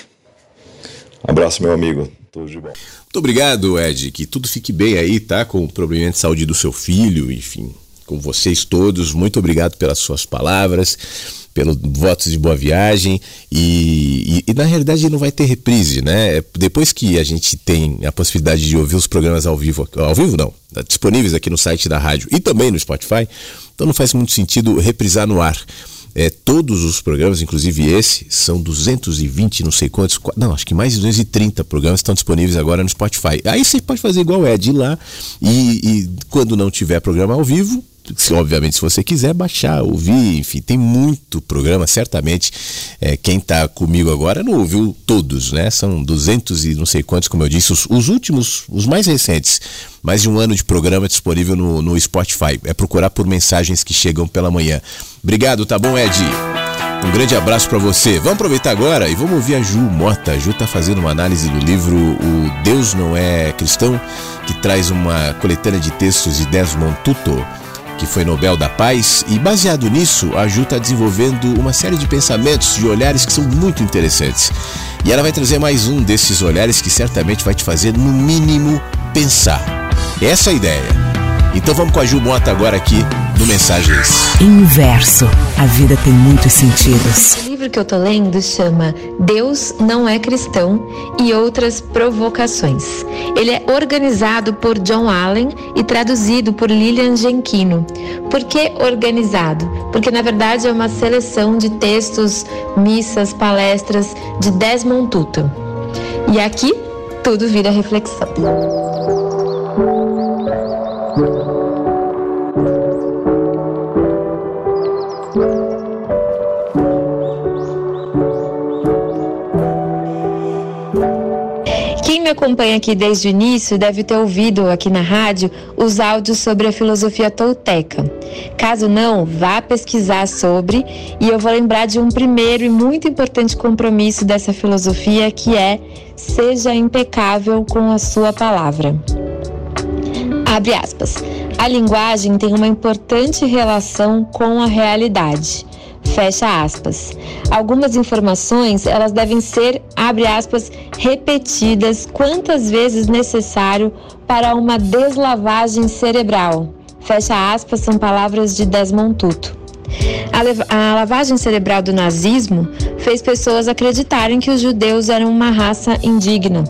Abraço, meu amigo. Tudo de bom. Muito obrigado, Ed. Que tudo fique bem aí, tá? Com o problema de saúde do seu filho, enfim, com vocês todos. Muito obrigado pelas suas palavras, pelos votos de boa viagem. E, e, e, na realidade não vai ter reprise, né? É, depois que a gente tem a possibilidade de ouvir os programas ao vivo, ao vivo não, disponíveis aqui no site da rádio e também no Spotify, então não faz muito sentido reprisar no ar. É, todos os programas, inclusive esse, são 220, não sei quantos, não, acho que mais de 230 programas estão disponíveis agora no Spotify. Aí você pode fazer igual é, de ir lá e, e quando não tiver programa ao vivo, se, obviamente, se você quiser baixar, ouvir, enfim, tem muito programa, certamente. É, quem está comigo agora não ouviu todos, né? São 200 e não sei quantos, como eu disse, os, os, últimos, os mais recentes. Mais de um ano de programa disponível no, no Spotify. É procurar por mensagens que chegam pela manhã. Obrigado, tá bom, Ed? Um grande abraço para você. Vamos aproveitar agora e vamos ouvir a Ju Mota. A Ju está fazendo uma análise do livro O Deus Não É Cristão, que traz uma coletânea de textos de Desmond Tutu que foi Nobel da Paz, e baseado nisso, a Ju está desenvolvendo uma série de pensamentos, de olhares que são muito interessantes. E ela vai trazer mais um desses olhares que certamente vai te fazer, no mínimo, pensar. Essa é a ideia. Então vamos com a Ju Mota agora aqui no Mensagens. Inverso. A vida tem muitos sentidos. Livro que eu tô lendo chama Deus não é cristão e outras provocações. Ele é organizado por John Allen e traduzido por Lilian Genquino. Por que organizado? Porque na verdade é uma seleção de textos, missas, palestras de Desmond Tutu. E aqui tudo vira reflexão. Acompanha aqui desde o início deve ter ouvido aqui na rádio os áudios sobre a filosofia tolteca. Caso não, vá pesquisar sobre e eu vou lembrar de um primeiro e muito importante compromisso dessa filosofia que é seja impecável com a sua palavra. Abre aspas. A linguagem tem uma importante relação com a realidade. Fecha aspas. Algumas informações, elas devem ser, abre aspas, repetidas quantas vezes necessário para uma deslavagem cerebral. Fecha aspas, são palavras de Desmond Tutu. A, a lavagem cerebral do nazismo fez pessoas acreditarem que os judeus eram uma raça indigna.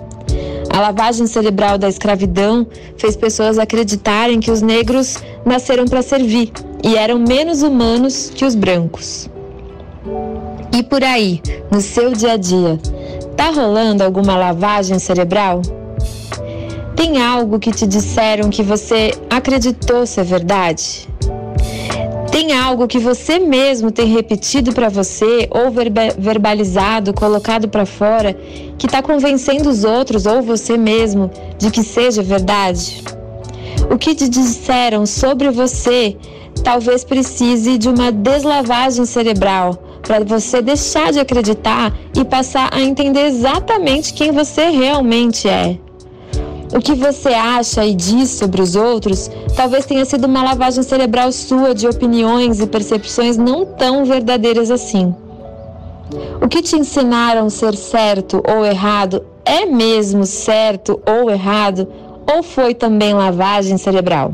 A lavagem cerebral da escravidão fez pessoas acreditarem que os negros nasceram para servir e eram menos humanos que os brancos. E por aí, no seu dia a dia, tá rolando alguma lavagem cerebral? Tem algo que te disseram que você acreditou ser verdade? Tem algo que você mesmo tem repetido para você ou verbalizado, colocado para fora, que está convencendo os outros ou você mesmo de que seja verdade? O que te disseram sobre você talvez precise de uma deslavagem cerebral para você deixar de acreditar e passar a entender exatamente quem você realmente é. O que você acha e diz sobre os outros talvez tenha sido uma lavagem cerebral sua de opiniões e percepções não tão verdadeiras assim. O que te ensinaram ser certo ou errado é mesmo certo ou errado ou foi também lavagem cerebral?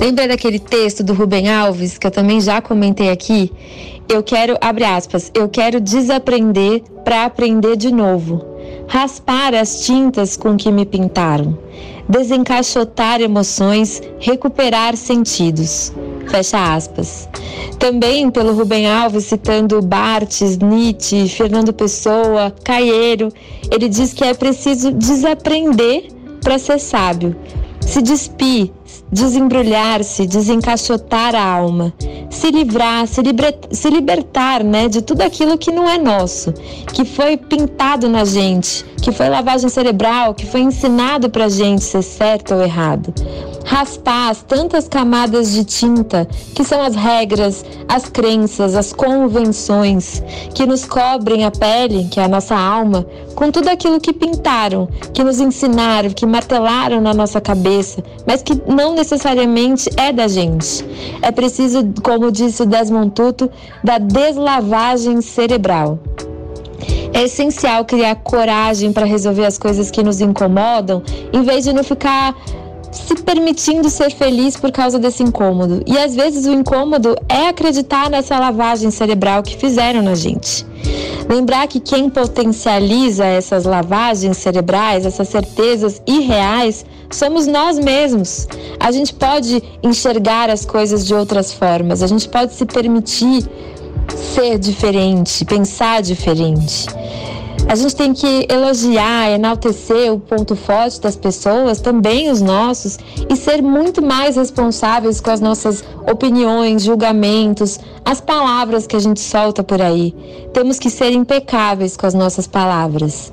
Lembra daquele texto do Rubem Alves que eu também já comentei aqui? Eu quero, abre aspas, eu quero desaprender para aprender de novo. Raspar as tintas com que me pintaram. Desencaixotar emoções, recuperar sentidos. Fecha aspas. Também pelo Rubem Alves, citando Bartes, Nietzsche, Fernando Pessoa, Caieiro, ele diz que é preciso desaprender para ser sábio. Se despir, desembrulhar-se, desencaixotar a alma, se livrar, se, liber, se libertar né, de tudo aquilo que não é nosso, que foi pintado na gente, que foi lavagem cerebral, que foi ensinado pra gente ser certo ou errado. Raspar as tantas camadas de tinta que são as regras, as crenças, as convenções que nos cobrem a pele, que é a nossa alma, com tudo aquilo que pintaram, que nos ensinaram, que martelaram na nossa cabeça, mas que não necessariamente é da gente. É preciso, como disse o Desmond Tutu, da deslavagem cerebral. É essencial criar coragem para resolver as coisas que nos incomodam, em vez de não ficar se permitindo ser feliz por causa desse incômodo. E às vezes o incômodo é acreditar nessa lavagem cerebral que fizeram na gente. Lembrar que quem potencializa essas lavagens cerebrais, essas certezas irreais, somos nós mesmos. A gente pode enxergar as coisas de outras formas, a gente pode se permitir ser diferente, pensar diferente. A gente tem que elogiar, enaltecer o ponto forte das pessoas, também os nossos, e ser muito mais responsáveis com as nossas opiniões, julgamentos, as palavras que a gente solta por aí. Temos que ser impecáveis com as nossas palavras.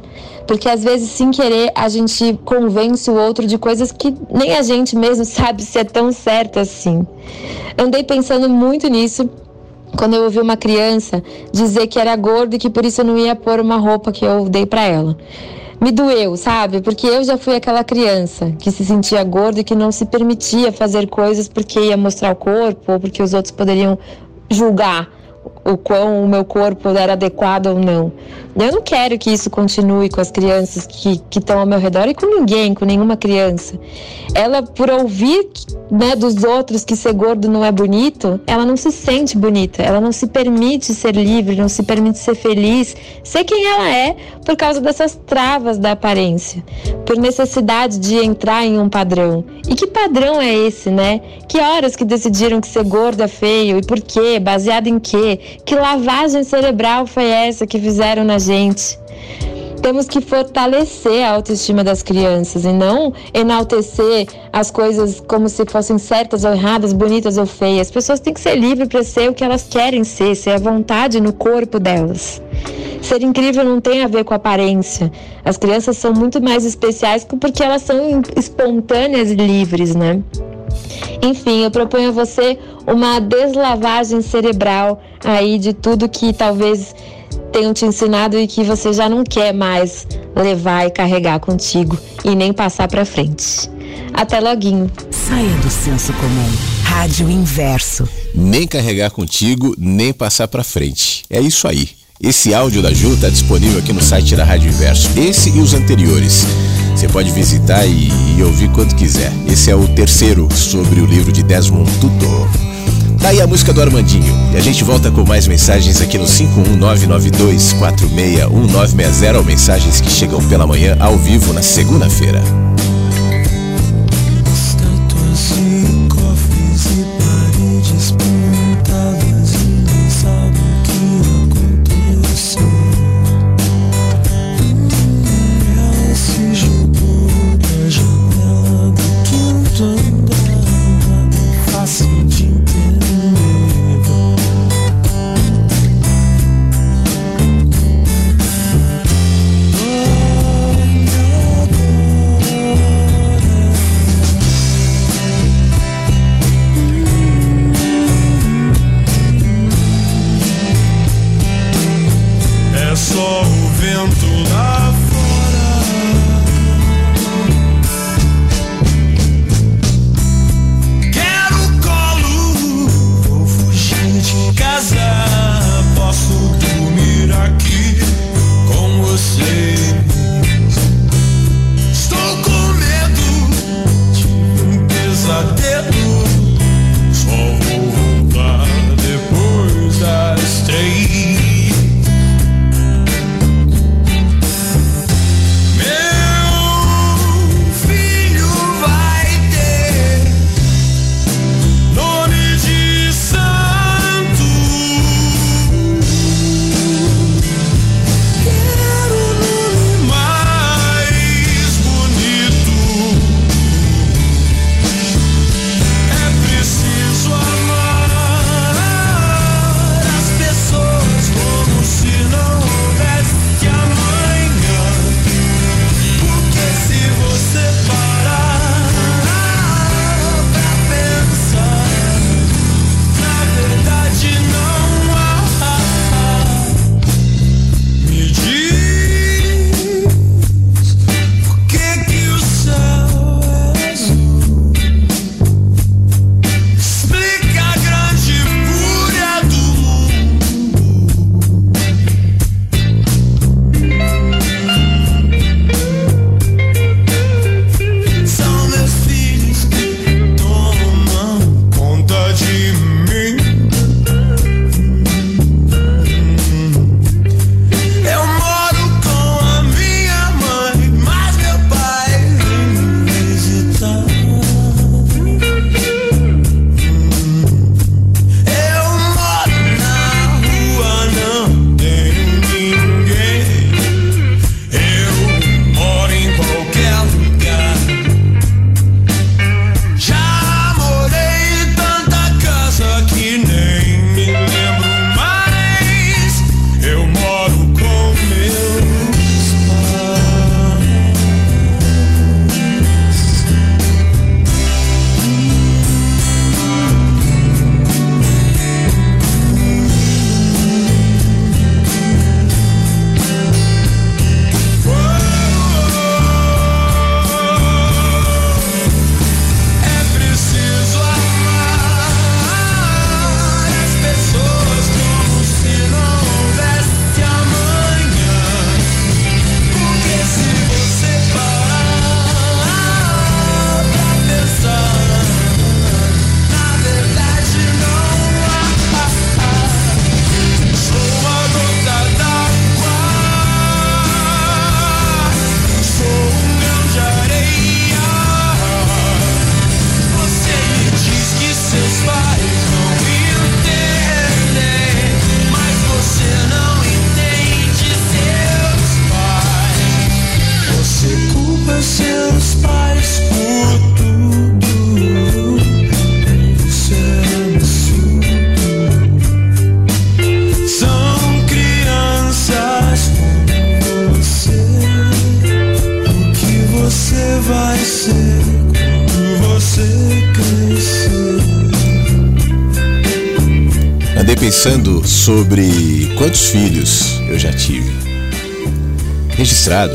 Porque às vezes, sem querer, a gente convence o outro de coisas que nem a gente mesmo sabe se é tão certo assim. Andei pensando muito nisso quando eu ouvi uma criança dizer que era gorda e que por isso eu não ia pôr uma roupa que eu dei para ela. Me doeu, sabe? Porque eu já fui aquela criança que se sentia gorda e que não se permitia fazer coisas porque ia mostrar o corpo ou porque os outros poderiam julgar o quão o meu corpo era adequado ou não. Eu não quero que isso continue com as crianças que estão ao meu redor e com ninguém, com nenhuma criança. Ela, por ouvir né, dos outros que ser gordo não é bonito, ela não se sente bonita, ela não se permite ser livre, não se permite ser feliz, ser quem ela é por causa dessas travas da aparência, por necessidade de entrar em um padrão. E que padrão é esse, né? Que horas que decidiram que ser gordo é feio e por quê? Baseado em quê? Que lavagem cerebral foi essa que fizeram na gente? temos que fortalecer a autoestima das crianças e não enaltecer as coisas como se fossem certas ou erradas, bonitas ou feias. As pessoas têm que ser livres para ser o que elas querem ser, ser a vontade no corpo delas. Ser incrível não tem a ver com aparência. As crianças são muito mais especiais porque elas são espontâneas e livres, né? Enfim, eu proponho a você uma deslavagem cerebral aí de tudo que talvez tenham te ensinado e que você já não quer mais levar e carregar contigo e nem passar para frente. Até loguinho. Saia do senso comum. Rádio Inverso. Nem carregar contigo, nem passar para frente. É isso aí. Esse áudio da Ju está disponível aqui no site da Rádio Inverso. Esse e os anteriores. Você pode visitar e, e ouvir quando quiser. Esse é o terceiro sobre o livro de Desmond Tutu. Daí tá a música do Armandinho. E a gente volta com mais mensagens aqui no 51992461960, mensagens que chegam pela manhã ao vivo na segunda-feira.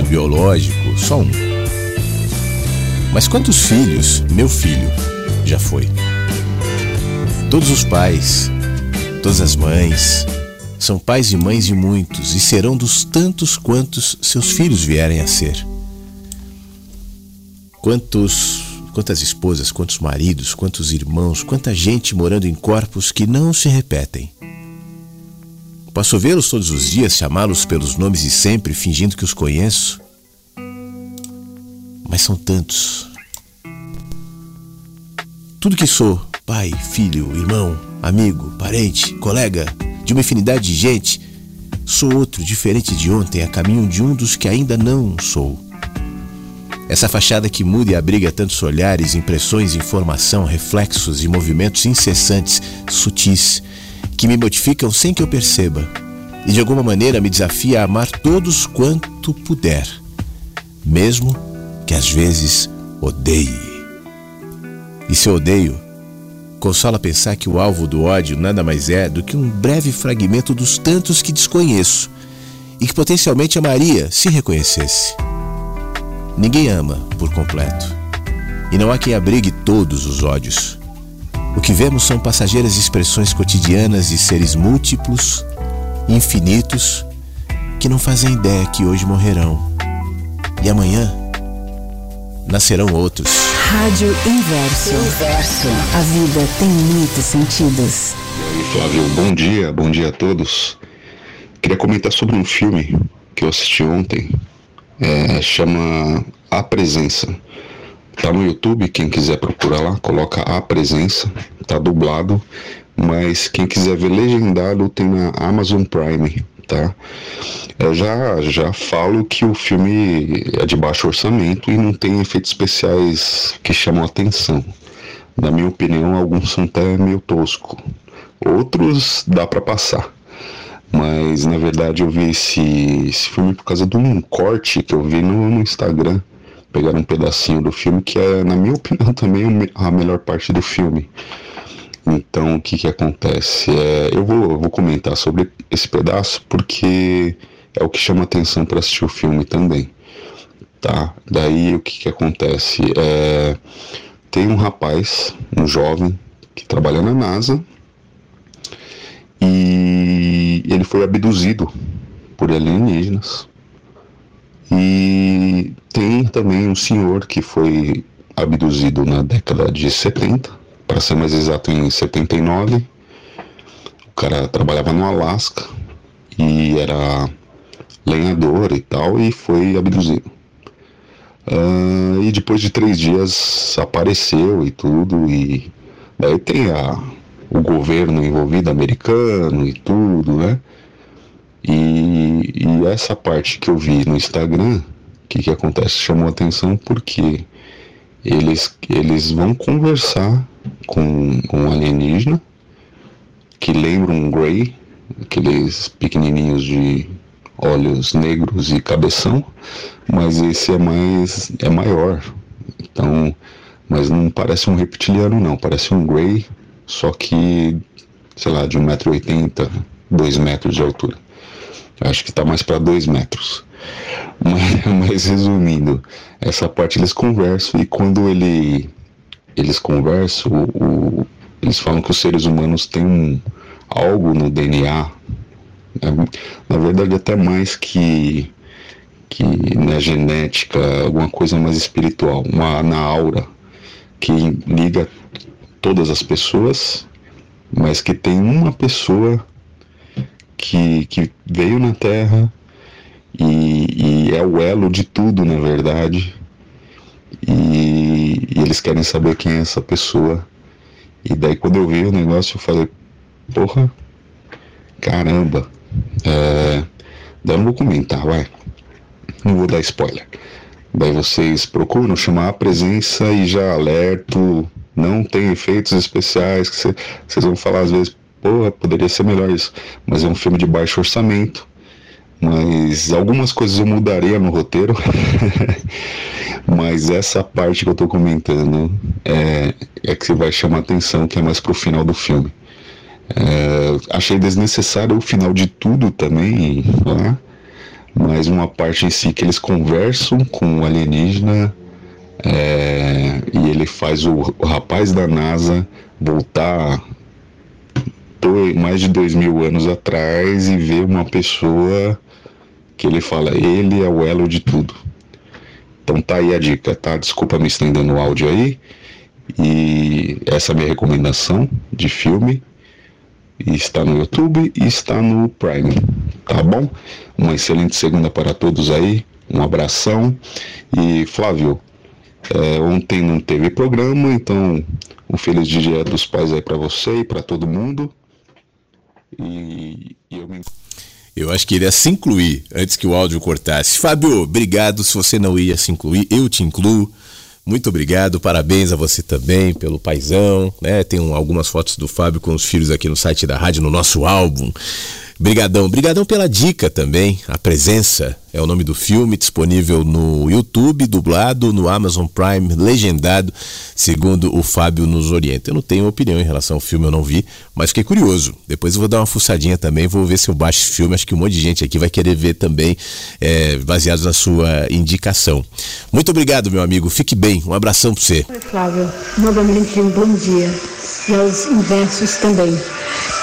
Biológico, só um. Mas quantos filhos meu filho já foi? Todos os pais, todas as mães, são pais e mães de muitos e serão dos tantos quantos seus filhos vierem a ser. Quantos quantas esposas, quantos maridos, quantos irmãos, quanta gente morando em corpos que não se repetem. Posso vê-los todos os dias, chamá-los pelos nomes de sempre, fingindo que os conheço. Mas são tantos. Tudo que sou, pai, filho, irmão, amigo, parente, colega, de uma infinidade de gente, sou outro diferente de ontem, a caminho de um dos que ainda não sou. Essa fachada que muda e abriga tantos olhares, impressões, informação, reflexos e movimentos incessantes, sutis, que me modificam sem que eu perceba, e de alguma maneira me desafia a amar todos quanto puder, mesmo que às vezes odeie. E se eu odeio, consola pensar que o alvo do ódio nada mais é do que um breve fragmento dos tantos que desconheço e que potencialmente amaria se reconhecesse. Ninguém ama por completo. E não há quem abrigue todos os ódios. O que vemos são passageiras expressões cotidianas de seres múltiplos, infinitos, que não fazem ideia que hoje morrerão. E amanhã nascerão outros. Rádio Inverso. Inverso. A vida tem muitos sentidos. E aí, Flávio, bom dia, bom dia a todos. Queria comentar sobre um filme que eu assisti ontem, é, chama A Presença. Tá no YouTube, quem quiser procurar lá, coloca A Presença, tá dublado, mas quem quiser ver legendado tem na Amazon Prime, tá? Eu já, já falo que o filme é de baixo orçamento e não tem efeitos especiais que chamam atenção. Na minha opinião, alguns são até meio tosco. Outros dá para passar. Mas na verdade eu vi esse, esse filme por causa de um corte que eu vi no, no Instagram. Pegaram um pedacinho do filme que é, na minha opinião, também a melhor parte do filme. Então o que que acontece? É, eu vou, vou comentar sobre esse pedaço porque é o que chama atenção para assistir o filme também. Tá? Daí o que que acontece? É, tem um rapaz, um jovem, que trabalha na NASA e ele foi abduzido por alienígenas. E tem também um senhor que foi abduzido na década de 70, para ser mais exato, em 79. O cara trabalhava no Alasca e era lenhador e tal, e foi abduzido. Uh, e depois de três dias apareceu e tudo, e daí tem a, o governo envolvido americano e tudo, né? E, e essa parte que eu vi no Instagram, o que, que acontece? Chamou atenção porque eles, eles vão conversar com um alienígena que lembra um Grey, aqueles pequenininhos de olhos negros e cabeção, mas esse é mais é maior. Então, mas não parece um reptiliano não, parece um Grey só que, sei lá, de 1,80m, 2 metros de altura. Acho que está mais para 2 metros. Mas, mas, resumindo, essa parte eles conversam e quando ele, eles conversam, o, o, eles falam que os seres humanos têm um, algo no DNA, né? na verdade até mais que, que na genética, alguma coisa mais espiritual, uma, na aura, que liga todas as pessoas, mas que tem uma pessoa que, que veio na Terra e, e é o elo de tudo, na verdade. E, e, eles querem saber quem é essa pessoa. E daí quando eu vi o negócio eu falei, porra, caramba. É, daí eu não vou comentar, vai. Não vou dar spoiler. Daí vocês procuram chamar a presença e já alerto não tem efeitos especiais que vocês vão falar às vezes, porra, poderia ser melhor isso. Mas é um filme de baixo orçamento. Mas algumas coisas eu mudaria no roteiro. mas essa parte que eu tô comentando é, é que vai chamar atenção, que é mais pro final do filme. É, achei desnecessário o final de tudo também, né? mas uma parte em si que eles conversam com o alienígena é, e ele faz o, o, rapaz da NASA voltar dois, mais de dois mil anos atrás e ver uma pessoa que ele fala, ele é o elo de tudo. Então tá aí a dica, tá? Desculpa me estender no áudio aí. E essa é a minha recomendação de filme. E está no YouTube e está no Prime. Tá bom? Uma excelente segunda para todos aí. Um abração. E Flávio, é, ontem não teve programa, então um feliz dia dos pais aí para você e para todo mundo. E, e eu me eu acho que ele ia se incluir antes que o áudio cortasse. Fábio, obrigado. Se você não ia se incluir, eu te incluo. Muito obrigado, parabéns a você também pelo paizão, né? Tem algumas fotos do Fábio com os filhos aqui no site da rádio, no nosso álbum. Brigadão, brigadão pela dica também, a presença é o nome do filme, disponível no YouTube, dublado, no Amazon Prime, legendado, segundo o Fábio nos orienta. Eu não tenho opinião em relação ao filme, eu não vi, mas fiquei curioso. Depois eu vou dar uma fuçadinha também, vou ver se eu baixo esse filme. Acho que um monte de gente aqui vai querer ver também, é, baseado na sua indicação. Muito obrigado, meu amigo. Fique bem. Um abração para você. Oi, Flávio. Novamente um bom dia. E aos inversos também.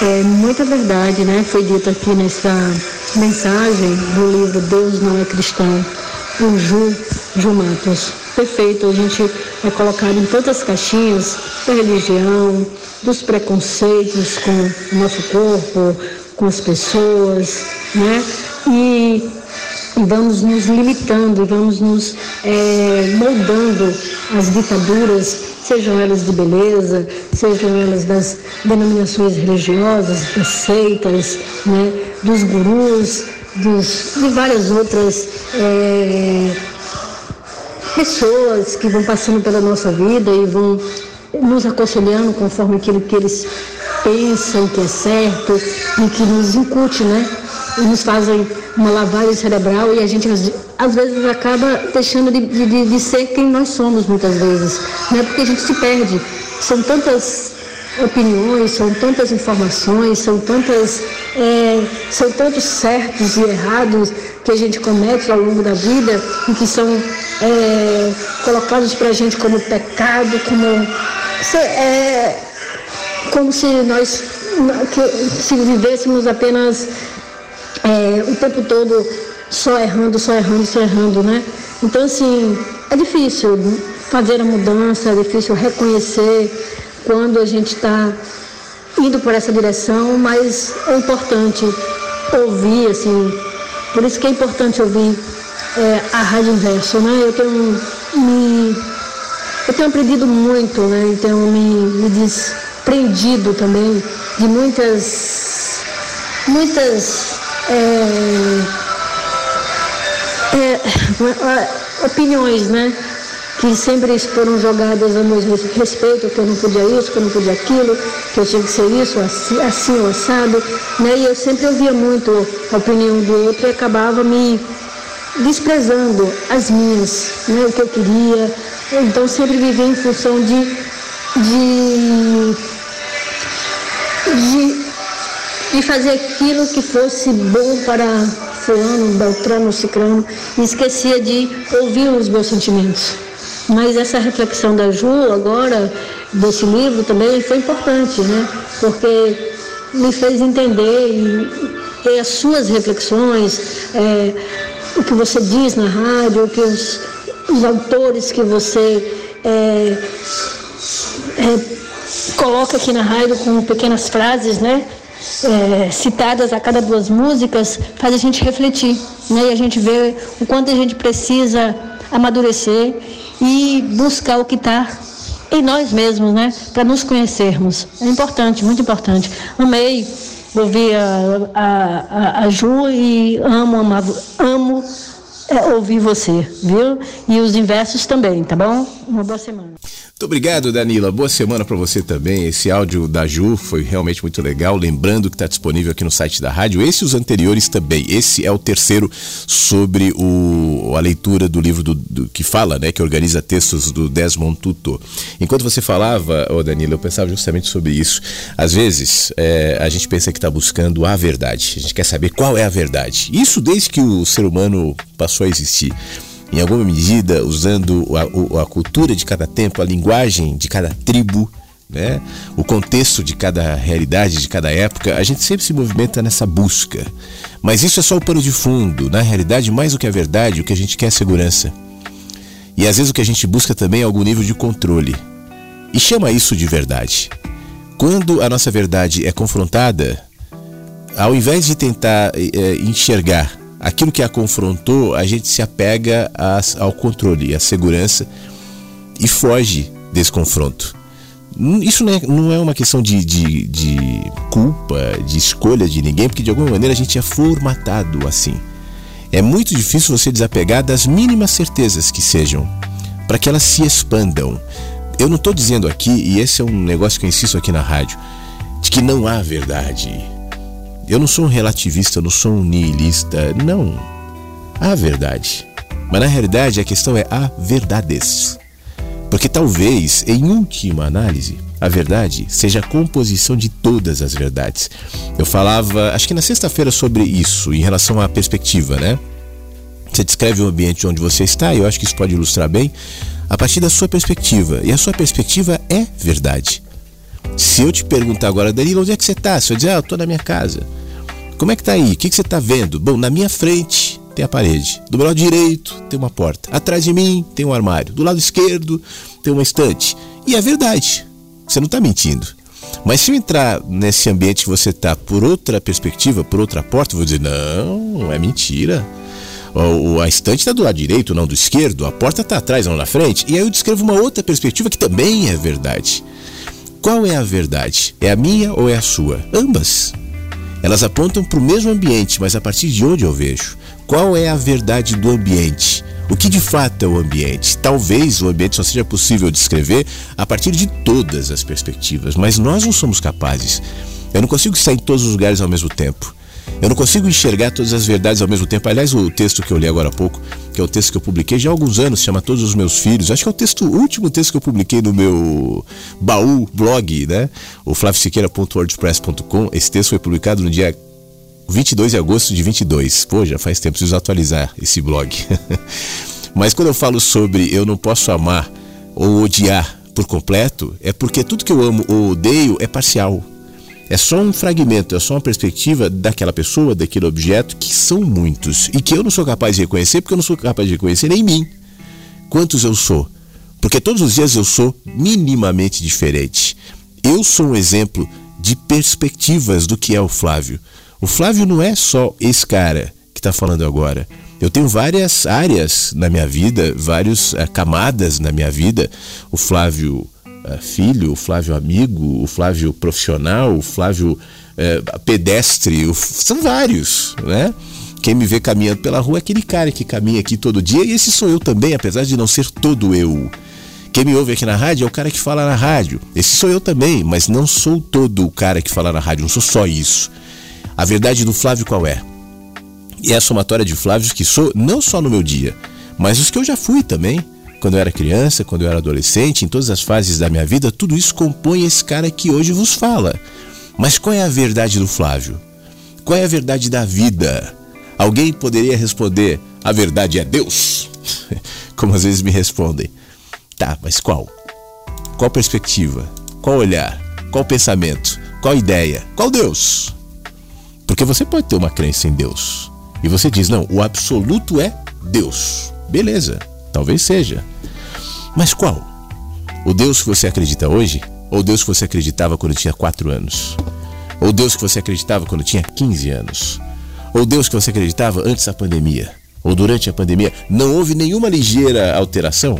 É muita verdade, né? Foi dito aqui nessa mensagem do livro Deus não é cristão, por Ju, Ju Matos. Perfeito, a gente é colocado em tantas caixinhas da religião, dos preconceitos com o nosso corpo, com as pessoas, né? E vamos nos limitando, vamos nos é, moldando as ditaduras sejam elas de beleza, sejam elas das denominações religiosas, das seitas, né, dos gurus, dos, de várias outras é, pessoas que vão passando pela nossa vida e vão nos aconselhando conforme aquilo que eles pensam que é certo e que nos incute, né? Nos fazem uma lavagem cerebral e a gente às vezes acaba deixando de, de, de, ser quem nós somos muitas vezes, né? porque a gente se perde. São tantas opiniões, são tantas informações, são tantas, é, são tantos certos e errados que a gente comete ao longo da vida e que são é, colocados para a gente como pecado, como, é, como se nós se vivêssemos apenas é, o tempo todo só errando, só errando, só errando, né? Então, assim, é difícil fazer a mudança, é difícil reconhecer quando a gente está indo por essa direção, mas é importante ouvir, assim, por isso que é importante ouvir é, a Rádio Inverso, né? Eu tenho me, eu tenho aprendido muito, né? Então me, me desprendido também de muitas, muitas é, opiniões, né? Que sempre foram jogadas a meu respeito, que eu não podia isso, que eu não podia aquilo, que eu tinha que ser isso, assim, assim ou assado. Né? E eu sempre ouvia muito a opinião do outro e acabava me desprezando as minhas, né? o que eu queria. Então sempre vivia em função de, de, fazer aquilo que fosse bom para fulano, beltrano, ciclano, e esquecia de ouvir os meus sentimentos. Mas essa reflexão da Ju agora, desse livro também, foi importante, né? Porque me fez entender e, e as suas reflexões, é, o que você diz na rádio, o que os, os autores que você é, é, coloca aqui na rádio com pequenas frases, né? É, citadas a cada duas músicas faz a gente refletir, né? E a gente vê o quanto a gente precisa amadurecer e buscar o que está em nós mesmos, né? Para nos conhecermos. É importante, muito importante. Amei ouvir a, a, a, a Ju e amo, amo é, ouvir você, viu? E os inversos também, tá bom? Uma boa semana. Muito obrigado, Danila. Boa semana para você também. Esse áudio da Ju foi realmente muito legal. Lembrando que está disponível aqui no site da rádio. Esse e os anteriores também. Esse é o terceiro sobre o, a leitura do livro do, do, que fala, né? Que organiza textos do Desmond Tutu. Enquanto você falava, oh, Danila, eu pensava justamente sobre isso. Às vezes, é, a gente pensa que está buscando a verdade. A gente quer saber qual é a verdade. Isso desde que o ser humano passou a existir em alguma medida, usando a, a, cultura de cada tempo, a linguagem de cada tribo, né? o contexto de cada realidade, de cada época, a gente sempre se movimenta nessa busca. Mas isso é só o pano de fundo. Na realidade, mais do que a verdade, o que a gente quer é segurança. E às vezes o que a gente busca também é algum nível de controle. E chama isso de verdade. Quando a nossa verdade é confrontada, ao invés de tentar é, enxergar aquilo que a confrontou, a gente se apega ao controle, à segurança e foge desse confronto. Isso não é, não é uma questão de, de, de, culpa, de escolha de ninguém, porque de alguma maneira a gente é formatado assim. É muito difícil você desapegar das mínimas certezas que sejam, para que elas se expandam. Eu não estou dizendo aqui, e esse é um negócio que eu insisto aqui na rádio, de que não há verdade. Eu não sou um relativista, eu não sou um nihilista, não. Há verdade. Mas na realidade a questão é a verdades. Porque talvez, em última análise, a verdade seja a composição de todas as verdades. Eu falava, acho que na sexta-feira, sobre isso, em relação à perspectiva, né? Você descreve o ambiente onde você está, e eu acho que isso pode ilustrar bem, a partir da sua perspectiva. E a sua perspectiva é verdade. Se eu te perguntar agora, Danilo, onde é que você está? Você vai dizer, ah, eu estou na minha casa. Como é que tá aí? O que, que você está vendo? Bom, na minha frente tem a parede. Do meu lado direito tem uma porta. Atrás de mim tem um armário. Do lado esquerdo tem uma estante. E é verdade. Você não está mentindo. Mas se eu entrar nesse ambiente que você está por outra perspectiva, por outra porta, eu vou dizer, não, é mentira. O, a estante está do lado direito, não do esquerdo, a porta está atrás, não na frente. E aí eu descrevo uma outra perspectiva que também é verdade. Qual é a verdade? É a minha ou é a sua? Ambas. Elas apontam para o mesmo ambiente, mas a partir de onde eu vejo? Qual é a verdade do ambiente? O que de fato é o ambiente? Talvez o ambiente só seja possível descrever a partir de todas as perspectivas, mas nós não somos capazes. Eu não consigo estar em todos os lugares ao mesmo tempo. Eu não consigo enxergar todas as verdades ao mesmo tempo. Aliás, o texto que eu li agora há pouco, que é o texto que eu publiquei já há alguns anos, chama Todos os Meus Filhos. Acho que é o texto, o último texto que eu publiquei no meu baú blog, né? O flavisiqueira.wordpress.com. Esse texto foi publicado no dia 22 de agosto de 22. Pô, já faz tempo, preciso atualizar esse blog. Mas quando eu falo sobre eu não posso amar ou odiar por completo, é porque tudo que eu amo ou odeio é parcial. É só um fragmento, é só uma perspectiva daquela pessoa, daquele objeto, que são muitos e que eu não sou capaz de reconhecer porque eu não sou capaz de reconhecer nem mim. Quantos eu sou? Porque todos os dias eu sou minimamente diferente. Eu sou um exemplo de perspectivas do que é o Flávio. O Flávio não é só esse cara que está falando agora. Eu tenho várias áreas na minha vida, várias uh, camadas na minha vida. O Flávio filho, o Flávio amigo, o Flávio profissional, o Flávio uh, pedestre, o, são vários, né? Quem me vê caminhando pela rua é aquele cara que caminha aqui todo dia e esse sou eu também, apesar de não ser todo eu. Quem me ouve aqui na rádio é o cara que fala na rádio. Esse sou eu também, mas não sou todo o cara que fala na rádio, não sou só isso. A verdade do Flávio qual é? E é a somatória de Flávios que sou não só no meu dia, mas os que eu já fui também quando eu era criança, quando eu era adolescente, em todas as fases da minha vida, tudo isso compõe esse cara que hoje vos fala. Mas qual é a verdade do Flávio? Qual é a verdade da vida? Alguém poderia responder: a verdade é Deus? Como às vezes me respondem. Tá, mas qual? Qual perspectiva? Qual olhar? Qual pensamento? Qual ideia? Qual Deus? Porque você pode ter uma crença em Deus. E você diz: não, o absoluto é Deus. Beleza, talvez seja. Mas qual? O Deus que você acredita hoje? Ou o Deus que você acreditava quando tinha 4 anos? Ou o Deus que você acreditava quando tinha 15 anos? Ou o Deus que você acreditava antes da pandemia? Ou durante a pandemia? Não houve nenhuma ligeira alteração?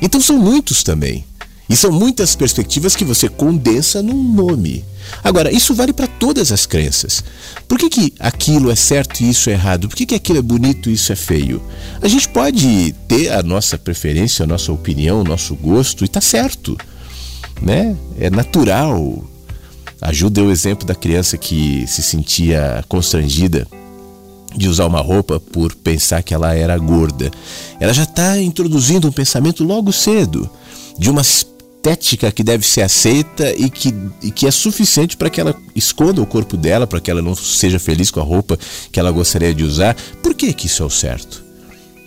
Então são muitos também. E são muitas perspectivas que você condensa num nome. Agora, isso vale para todas as crenças. Por que, que aquilo é certo e isso é errado? Por que, que aquilo é bonito e isso é feio? A gente pode ter a nossa preferência, a nossa opinião, o nosso gosto e tá certo. Né? É natural. Ajuda o exemplo da criança que se sentia constrangida de usar uma roupa por pensar que ela era gorda. Ela já está introduzindo um pensamento logo cedo de uma estética que deve ser aceita e que, e que é suficiente para que ela esconda o corpo dela, para que ela não seja feliz com a roupa que ela gostaria de usar. Por que, que isso é o certo?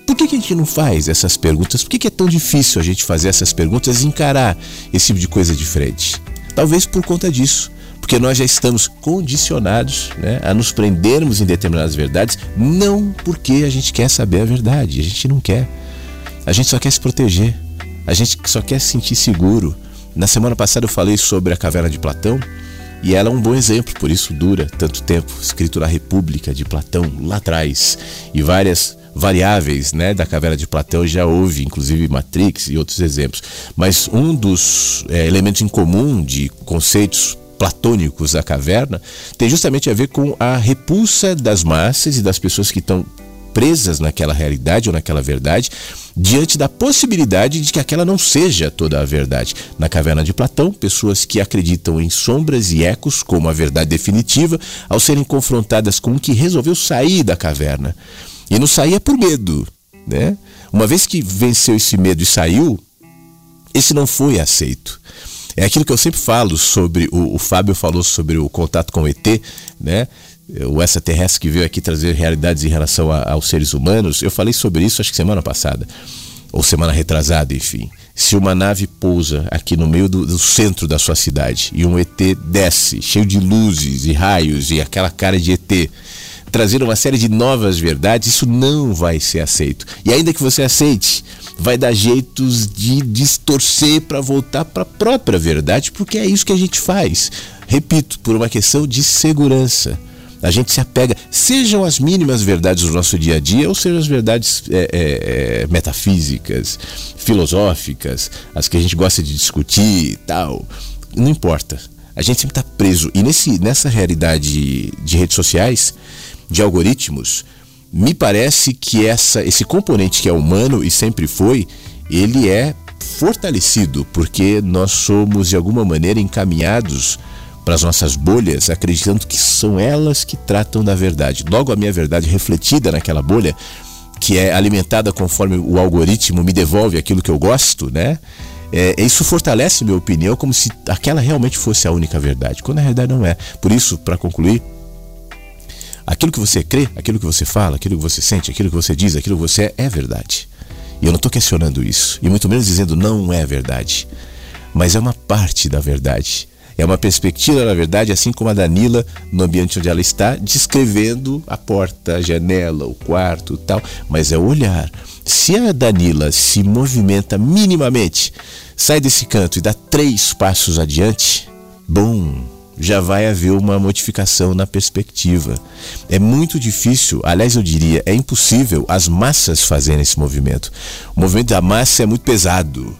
Por que, que a gente não faz essas perguntas? Por que, que é tão difícil a gente fazer essas perguntas e encarar esse tipo de coisa de frente? Talvez por conta disso porque nós já estamos condicionados né, a nos prendermos em determinadas verdades, não porque a gente quer saber a verdade, a gente não quer. A gente só quer se proteger, a gente só quer se sentir seguro. Na semana passada eu falei sobre a caverna de Platão e ela é um bom exemplo, por isso dura tanto tempo, escrito na República de Platão, lá atrás, e várias variáveis né, da caverna de Platão já houve, inclusive Matrix e outros exemplos. Mas um dos é, elementos em comum de conceitos platônicos da caverna tem justamente a ver com a repulsa das massas e das pessoas que estão presas naquela realidade ou naquela verdade, diante da possibilidade de que aquela não seja toda a verdade. Na caverna de Platão, pessoas que acreditam em sombras e ecos como a verdade definitiva, ao serem confrontadas com o que resolveu sair da caverna. E não saía por medo, né? Uma vez que venceu esse medo e saiu, esse não foi aceito. É aquilo que eu sempre falo sobre, o, o Fábio falou sobre o contato com o ET, né? O extraterrestre que veio aqui trazer realidades em relação a, aos seres humanos. Eu falei sobre isso acho que semana passada, ou semana retrasada, enfim. Se uma nave pousa aqui no meio do, do, centro da sua cidade e um ET desce, cheio de luzes e raios e aquela cara de ET, trazer uma série de novas verdades, isso não vai ser aceito. E ainda que você aceite, vai dar jeitos de distorcer para voltar para a própria verdade, porque é isso que a gente faz. Repito, por uma questão de segurança. A gente se apega, sejam as mínimas verdades do nosso dia a dia, ou sejam as verdades é, é, é metafísicas, filosóficas, as que a gente gosta de discutir e tal. Não importa. A gente sempre está preso. E nesse, nessa realidade de redes sociais, de algoritmos, me parece que essa, esse componente que é humano e sempre foi, ele é fortalecido porque nós somos de alguma maneira encaminhados para as nossas bolhas, acreditando que são elas que tratam da verdade. Logo a minha verdade refletida naquela bolha, que é alimentada conforme o algoritmo me devolve aquilo que eu gosto, né? É, isso fortalece minha opinião como se aquela realmente fosse a única verdade, quando na realidade não é. Por isso, para concluir, Aquilo que você crê, aquilo que você fala, aquilo que você sente, aquilo que você diz, aquilo que você é, é verdade. E eu não estou questionando isso, e muito menos dizendo não é verdade. Mas é uma parte da verdade. É uma perspectiva da verdade, assim como a Danila, no ambiente onde ela está, descrevendo a porta, a janela, o quarto tal. Mas é o olhar. Se a Danila se movimenta minimamente, sai desse canto e dá três passos adiante, bom, já vai haver uma modificação na perspectiva. É muito difícil, aliás, eu diria, é impossível as massas fazerem esse movimento. O movimento da massa é muito pesado,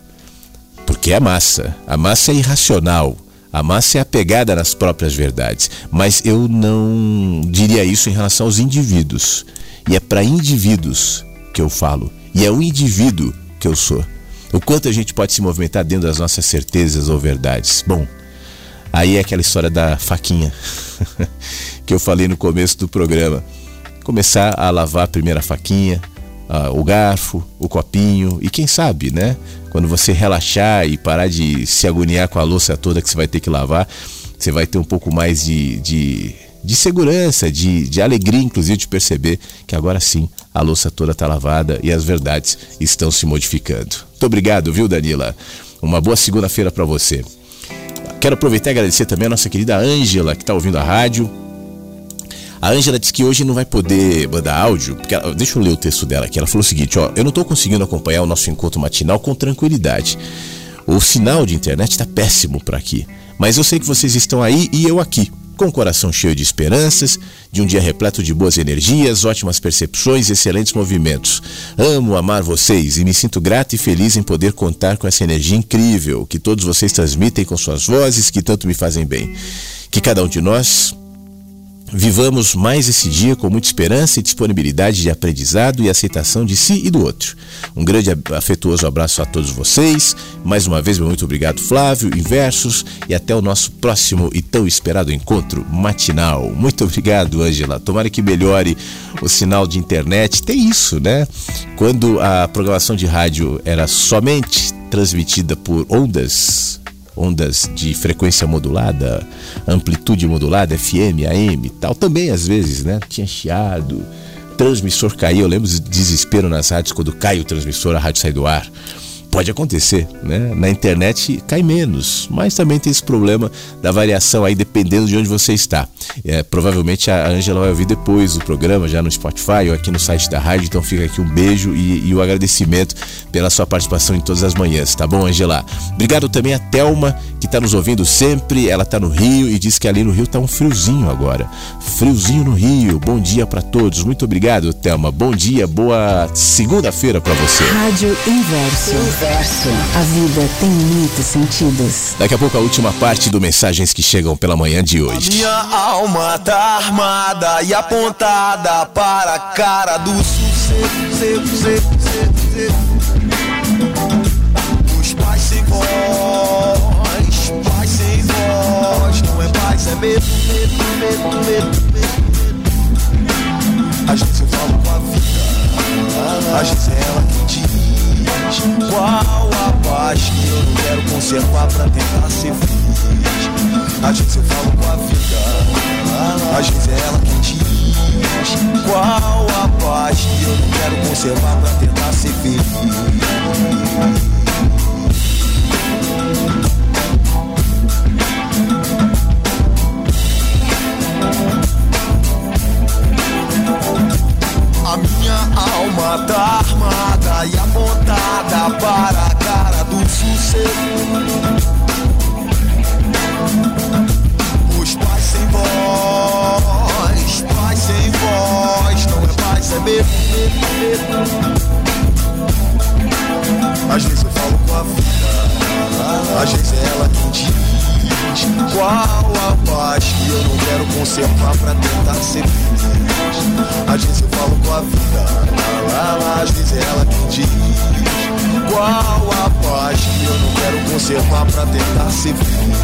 porque é massa. A massa é irracional. A massa é apegada nas próprias verdades. Mas eu não diria isso em relação aos indivíduos. E é para indivíduos que eu falo. E é o indivíduo que eu sou. O quanto a gente pode se movimentar dentro das nossas certezas ou verdades. Bom, Aí é aquela história da faquinha que eu falei no começo do programa. Começar a lavar a primeira faquinha, o garfo, o copinho e quem sabe, né? Quando você relaxar e parar de se agoniar com a louça toda que você vai ter que lavar, você vai ter um pouco mais de, de, de segurança, de, de alegria, inclusive, de perceber que agora sim a louça toda está lavada e as verdades estão se modificando. Muito obrigado, viu, Danila? Uma boa segunda-feira para você. Quero aproveitar e agradecer também a nossa querida Ângela, que está ouvindo a rádio. A Ângela disse que hoje não vai poder mandar áudio, porque ela, deixa eu ler o texto dela aqui. Ela falou o seguinte: ó, eu não estou conseguindo acompanhar o nosso encontro matinal com tranquilidade. O sinal de internet está péssimo por aqui, mas eu sei que vocês estão aí e eu aqui. com o coração cheio de esperanças, de um dia repleto de boas energias, ótimas percepções e excelentes movimentos. Amo amar vocês e me sinto grato e feliz em poder contar com essa energia incrível que todos vocês transmitem com suas vozes que tanto me fazem bem. Que cada um de nós Vivamos mais esse dia com muita esperança e disponibilidade de aprendizado e aceitação de si e do outro. Um grande afetuoso abraço a todos vocês. Mais uma vez, muito obrigado, Flávio, Inversos, e até o nosso próximo e tão esperado encontro matinal. Muito obrigado, Ângela. Tomara que melhore o sinal de internet. Tem isso, né? Quando a programação de rádio era somente transmitida por ondas ondas de frequência modulada, amplitude modulada, FM, AM e tal, também às vezes, né? Tinha chiado, transmissor caiu, eu lembro de desespero nas rádios quando cai o transmissor, a rádio sai do ar. Pode acontecer, né? Na internet cai menos, mas também tem esse problema da variação aí dependendo de onde você está. É, provavelmente a Angela vai ouvir depois do programa, já no Spotify ou aqui no site da rádio, então fica aqui um beijo e, e o agradecimento pela sua participação em todas as manhãs, tá bom, Angela? Obrigado também a Telma, que está nos ouvindo sempre, ela está no Rio e diz que ali no Rio está um friozinho agora. Friozinho no Rio, bom dia para todos, muito obrigado, Telma, bom dia, boa segunda-feira para você. Rádio Inverso. Inverso. A vida tem muitos sentidos. Daqui a pouco a última parte do Mensagens que Chegam pela manhã de hoje. Minha alma tá armada e apontada para a cara do sucesso. Os pais sem voz, pais sem voz. Não é paz, é medo, medo, medo, medo, medo. Às vezes eu falo com a vida, às vezes é ela que diz. Qual a paz que eu não quero conservar pra tentar ser feliz? Às vezes eu falo com a vida, às vezes é ela que diz. Qual a paz que eu não quero conservar pra tentar ser feliz? A minha alma tá armada e apontada para a cara do sossego. Os pais sem voz, pais sem voz, não é paz, é medo. Às vezes eu falo com a vida, às vezes é ela quem diz qual a paz que eu não quero conservar pra tentar ser feliz. Às vezes eu falo com a vida, lá, lá, às vezes é ela quem diz qual a paz que eu não quero conservar pra tentar ser feliz.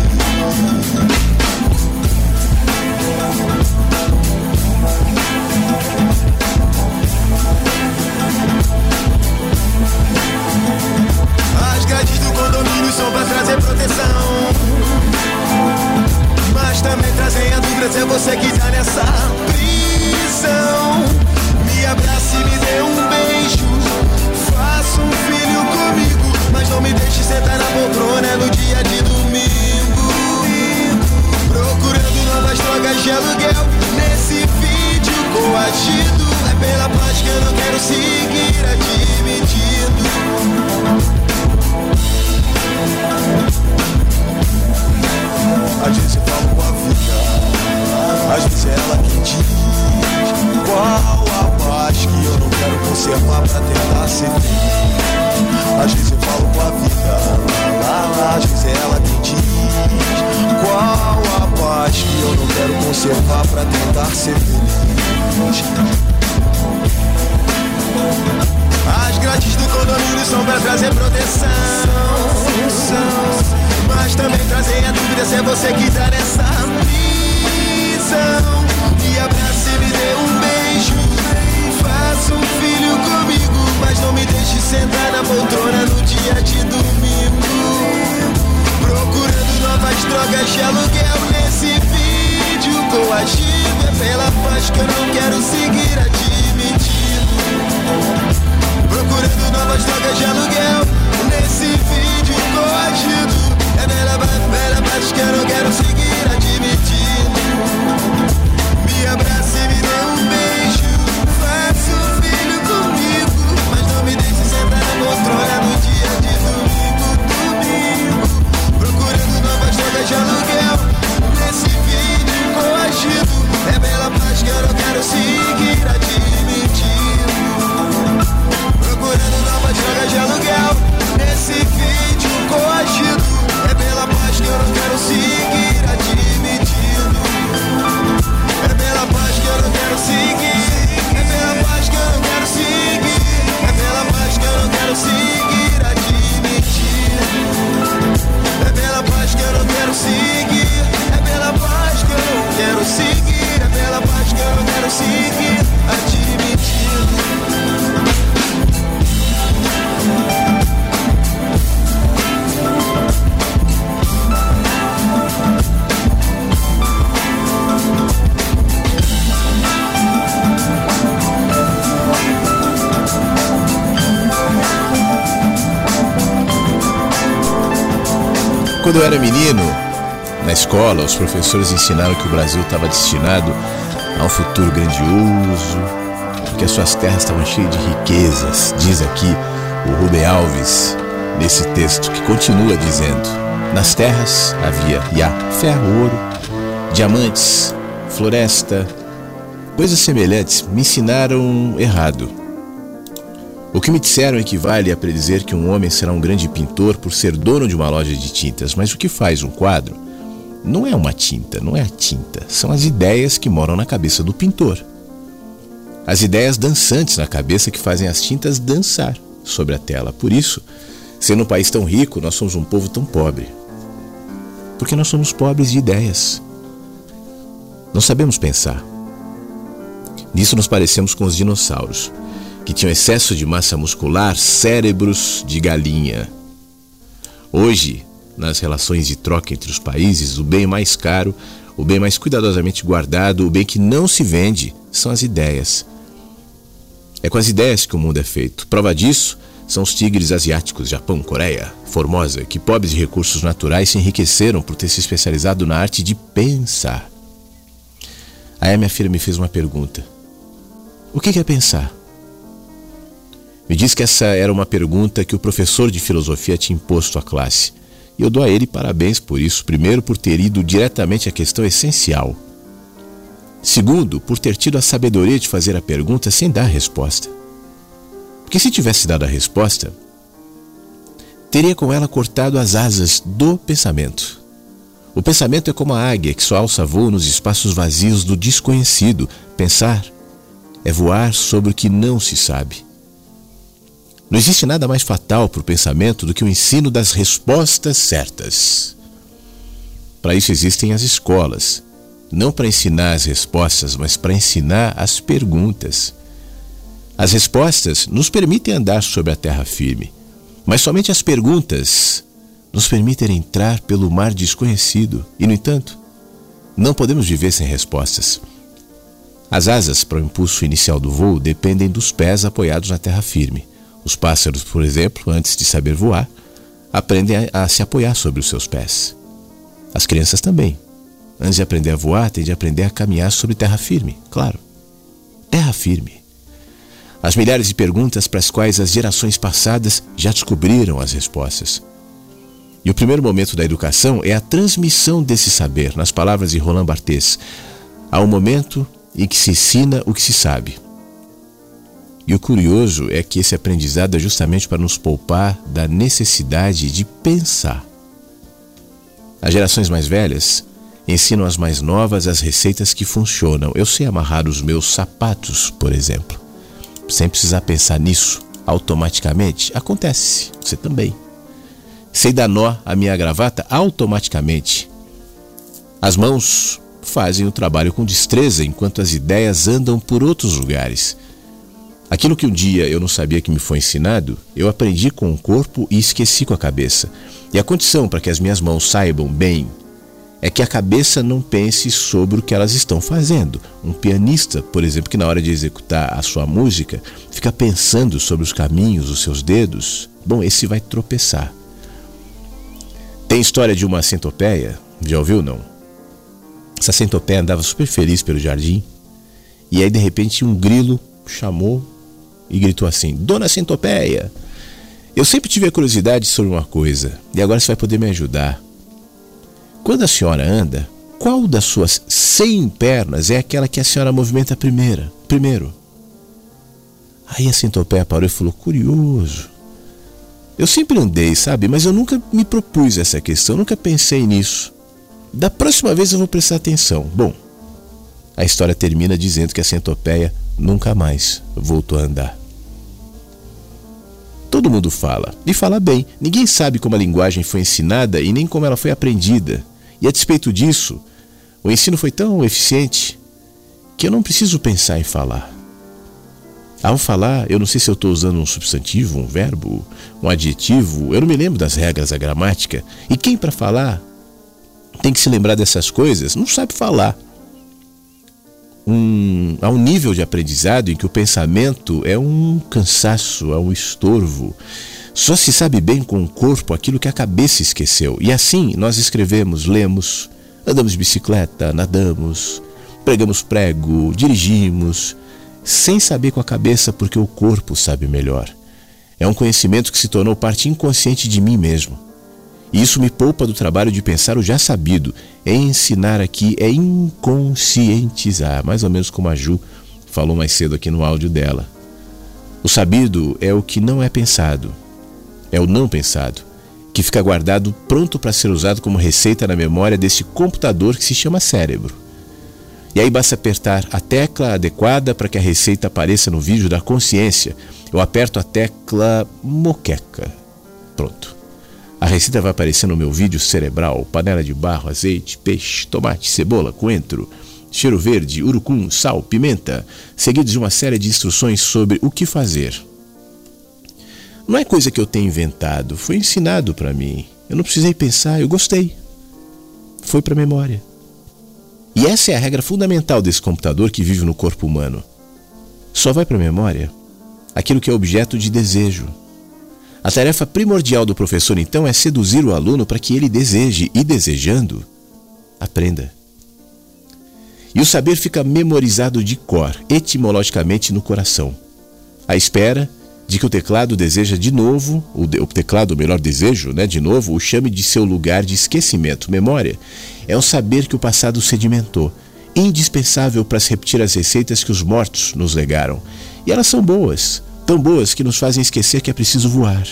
As grades do condomínio são pra trazer proteção. Mas também trazem a dúvida se é você que tá nessa prisão. Quando eu era menino, na escola, os professores ensinaram que o Brasil estava destinado a um futuro grandioso, que as suas terras estavam cheias de riquezas. Diz aqui o Rubem Alves nesse texto que continua dizendo: Nas terras havia Iá, ferro, ouro, diamantes, floresta, coisas semelhantes. Me ensinaram errado. O que me disseram equivale a predizer que um homem será um grande pintor por ser dono de uma loja de tintas, mas o que faz um quadro não é uma tinta, não é a tinta, são as ideias que moram na cabeça do pintor. As ideias dançantes na cabeça que fazem as tintas dançar sobre a tela. Por isso, sendo um país tão rico, nós somos um povo tão pobre. Porque nós somos pobres de ideias. Não sabemos pensar. Nisso nos parecemos com os dinossauros, que tinham excesso de massa muscular, cérebros de galinha. Hoje, nas relações de troca entre os países, o bem mais caro, o bem mais cuidadosamente guardado, o bem que não se vende, são as ideias. É com as ideias que o mundo é feito. Prova disso são os tigres asiáticos, Japão, Coreia, Formosa, que pobres de recursos naturais se enriqueceram por ter se especializado na arte de pensar. Aí a minha filha me fez uma pergunta: O que é pensar? Me disse que essa era uma pergunta que o professor de filosofia tinha imposto à classe. E eu dou a ele parabéns por isso. Primeiro, por ter ido diretamente à questão essencial. Segundo, por ter tido a sabedoria de fazer a pergunta sem dar a resposta. Porque se tivesse dado a resposta, teria com ela cortado as asas do pensamento. O pensamento é como a águia que só alça voo nos espaços vazios do desconhecido. Pensar é voar sobre o que não se sabe. Não existe nada mais fatal para o pensamento do que o ensino das respostas certas. Para isso existem as escolas, não para ensinar as respostas, mas para ensinar as perguntas. As respostas nos permitem andar sobre a terra firme, mas somente as perguntas nos permitem entrar pelo mar desconhecido. E, no entanto, não podemos viver sem respostas. As asas para o impulso inicial do voo dependem dos pés apoiados na terra firme. Os pássaros, por exemplo, antes de saber voar, aprendem a, a se apoiar sobre os seus pés. As crianças também. Antes de aprender a voar, têm de aprender a caminhar sobre terra firme, claro. Terra firme. As milhares de perguntas para as quais as gerações passadas já descobriram as respostas. E o primeiro momento da educação é a transmissão desse saber, nas palavras de Roland Barthes. Há um momento em que se ensina o que se sabe. E o curioso é que esse aprendizado é justamente para nos poupar da necessidade de pensar. As gerações mais velhas ensinam às mais novas as receitas que funcionam. Eu sei amarrar os meus sapatos, por exemplo, sem precisar pensar nisso automaticamente. Acontece, você também. Sei dar nó à minha gravata automaticamente. As mãos fazem o trabalho com destreza enquanto as ideias andam por outros lugares. Aquilo que um dia eu não sabia que me foi ensinado, eu aprendi com o corpo e esqueci com a cabeça. E a condição para que as minhas mãos saibam bem é que a cabeça não pense sobre o que elas estão fazendo. Um pianista, por exemplo, que na hora de executar a sua música fica pensando sobre os caminhos dos seus dedos, bom, esse vai tropeçar. Tem história de uma centopeia, já ouviu não? Essa centopeia andava super feliz pelo jardim e aí de repente um grilo chamou e gritou assim: Dona Centopeia, eu sempre tive a curiosidade sobre uma coisa e agora você vai poder me ajudar. Quando a senhora anda, qual das suas 100 pernas é aquela que a senhora movimenta primeira, primeiro? Aí a Centopeia parou e falou: Curioso. Eu sempre andei, sabe? Mas eu nunca me propus essa questão, nunca pensei nisso. Da próxima vez eu vou prestar atenção. Bom, a história termina dizendo que a centopeia nunca mais voltou a andar. Todo mundo fala, e fala bem. Ninguém sabe como a linguagem foi ensinada e nem como ela foi aprendida. E a despeito disso, o ensino foi tão eficiente que eu não preciso pensar em falar. Ao falar, eu não sei se eu estou usando um substantivo, um verbo, um adjetivo, eu não me lembro das regras da gramática. E quem para falar tem que se lembrar dessas coisas não sabe falar. Um, a um nível de aprendizado em que o pensamento é um cansaço, é um estorvo. Só se sabe bem com o corpo aquilo que a cabeça esqueceu. E assim nós escrevemos, lemos, andamos de bicicleta, nadamos, pregamos prego, dirigimos, sem saber com a cabeça porque o corpo sabe melhor. É um conhecimento que se tornou parte inconsciente de mim mesmo. E isso me poupa do trabalho de pensar o já sabido. Ensinar aqui é inconscientizar, mais ou menos como a Ju falou mais cedo aqui no áudio dela. O sabido é o que não é pensado, é o não pensado, que fica guardado pronto para ser usado como receita na memória desse computador que se chama cérebro. E aí basta apertar a tecla adequada para que a receita apareça no vídeo da consciência. Eu aperto a tecla moqueca. Pronto. A receita vai aparecer no meu vídeo cerebral: panela de barro, azeite, peixe, tomate, cebola, coentro, cheiro verde, urucum, sal, pimenta, seguidos de uma série de instruções sobre o que fazer. Não é coisa que eu tenho inventado, foi ensinado para mim. Eu não precisei pensar, eu gostei. Foi para a memória. E essa é a regra fundamental desse computador que vive no corpo humano. Só vai para a memória aquilo que é objeto de desejo. A tarefa primordial do professor, então, é seduzir o aluno para que ele deseje e, desejando, aprenda. E o saber fica memorizado de cor, etimologicamente no coração, à espera de que o teclado deseja de novo, o, teclado, o melhor desejo, né, de novo, o chame de seu lugar de esquecimento. Memória é o saber que o passado sedimentou, indispensável para se repetir as receitas que os mortos nos legaram. E elas são boas, tão boas que nos fazem esquecer que é preciso voar.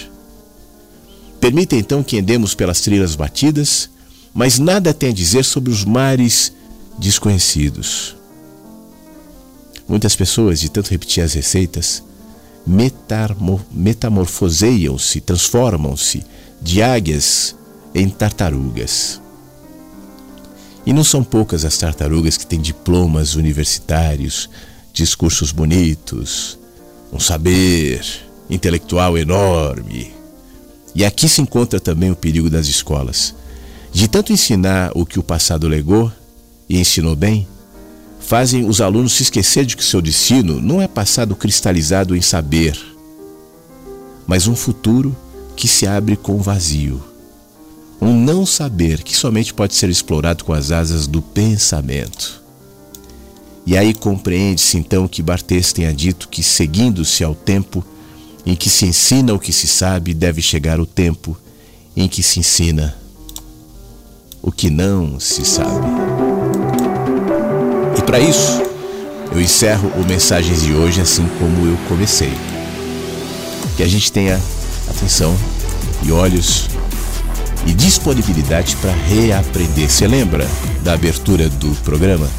Permita então que andemos pelas trilhas batidas, mas nada tem a dizer sobre os mares desconhecidos. Muitas pessoas, de tanto repetir as receitas, metamorfoseiam-se, transformam-se de águias em tartarugas. E não são poucas as tartarugas que têm diplomas universitários, discursos bonitos, um saber intelectual enorme. E aqui se encontra também o perigo das escolas. De tanto ensinar o que o passado legou e ensinou bem, fazem os alunos se esquecer de que seu destino não é passado cristalizado em saber, mas um futuro que se abre com vazio. Um não saber que somente pode ser explorado com as asas do pensamento. E aí compreende-se então que Barthes tenha dito que, seguindo-se ao tempo em que se ensina o que se sabe, deve chegar o tempo em que se ensina o que não se sabe. E para isso, eu encerro o Mensagens de hoje assim como eu comecei. Que a gente tenha atenção e olhos e disponibilidade para reaprender. Você lembra da abertura do programa?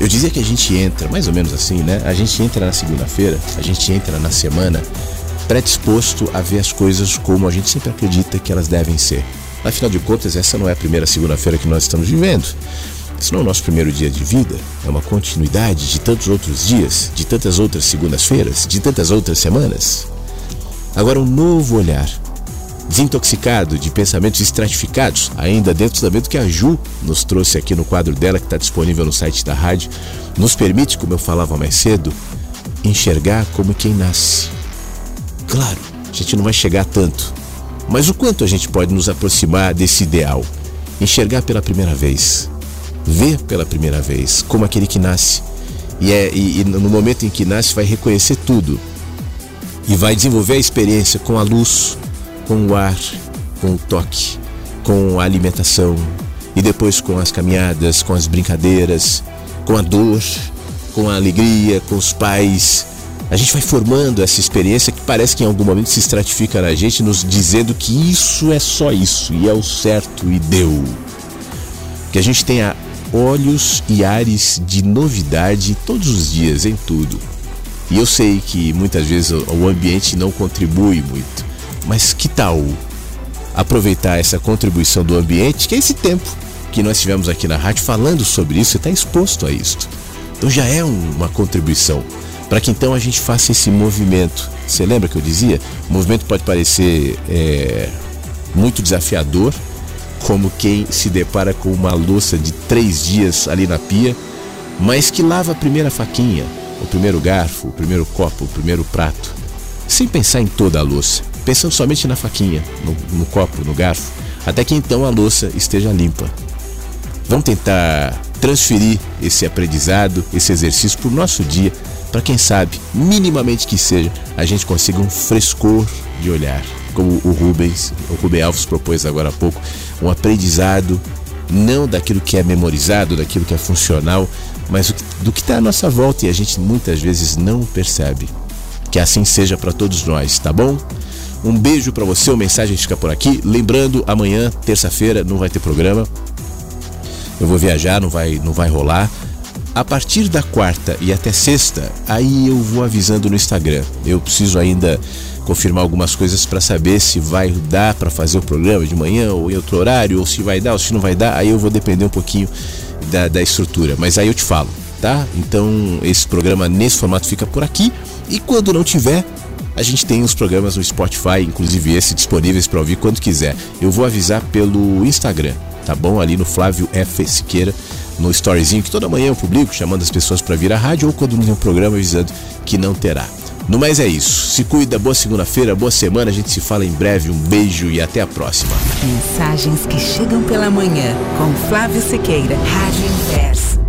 Eu dizia que a gente entra, mais ou menos assim, né? A gente entra na segunda-feira, a gente entra na semana predisposto a ver as coisas como a gente sempre acredita que elas devem ser. Afinal de contas, essa não é a primeira segunda-feira que nós estamos vivendo. Esse não é o nosso primeiro dia de vida, é uma continuidade de tantos outros dias, de tantas outras segundas-feiras, de tantas outras semanas. Agora, um novo olhar, desintoxicado de pensamentos estratificados, ainda dentro também do que a Ju nos trouxe aqui no quadro dela, que está disponível no site da rádio, nos permite, como eu falava mais cedo, enxergar como quem nasce. Claro, a gente não vai chegar tanto, mas o quanto a gente pode nos aproximar desse ideal? Enxergar pela primeira vez, ver pela primeira vez, como aquele que nasce. E, é, e, e no momento em que nasce, vai reconhecer tudo e vai desenvolver a experiência com a luz, com o ar, com o toque, com a alimentação e depois com as caminhadas, com as brincadeiras, com a dor, com a alegria, com os pais. A gente vai formando essa experiência que parece que em algum momento se estratifica na gente, nos dizendo que isso é só isso e é o certo e deu. Que a gente tenha olhos e ares de novidade todos os dias, em tudo. E eu sei que muitas vezes o ambiente não contribui muito, mas que tal aproveitar essa contribuição do ambiente, que é esse tempo que nós tivemos aqui na rádio falando sobre isso e está exposto a isto. Então já é uma contribuição para que então a gente faça esse movimento. Você lembra que eu dizia? O movimento pode parecer é, muito desafiador, como quem se depara com uma louça de três dias ali na pia mas que lava a primeira faquinha, o primeiro garfo, o primeiro copo, o primeiro prato, sem pensar em toda a louça, pensando somente na faquinha, no, no copo, no garfo, até que então a louça esteja limpa. Vamos tentar transferir esse aprendizado, esse exercício para o nosso dia, para quem sabe, minimamente que seja, a gente consiga um frescor de olhar, como o Rubens, o Rubem Alves propôs agora há pouco, um aprendizado não daquilo que é memorizado, daquilo que é funcional, mas do que está à nossa volta e a gente muitas vezes não percebe. Que assim seja para todos nós, tá bom? Um beijo para você, o mensagem fica por aqui. Lembrando, amanhã, terça-feira, não vai ter programa. Eu vou viajar, não vai, não vai rolar. A partir da quarta e até sexta, aí eu vou avisando no Instagram. Eu preciso ainda confirmar algumas coisas para saber se vai dar para fazer o programa de manhã ou em outro horário, ou se vai dar ou se não vai dar. Aí eu vou depender um pouquinho da, da estrutura. Mas aí eu te falo, tá? Então esse programa nesse formato fica por aqui. E quando não tiver, a gente tem os programas no Spotify, inclusive esse disponíveis para ouvir quando quiser. Eu vou avisar pelo Instagram, tá bom? Ali no Flávio F Siqueira, no storyzinho que toda manhã eu publico, chamando as pessoas para vir à rádio ou quando não tem um programa avisando que não terá. No mais é isso. Se cuida, boa segunda-feira, boa semana. A gente se fala em breve. Um beijo e até a próxima. Mensagens que chegam pela manhã com Flávio Sequeira, Rádio Inverso.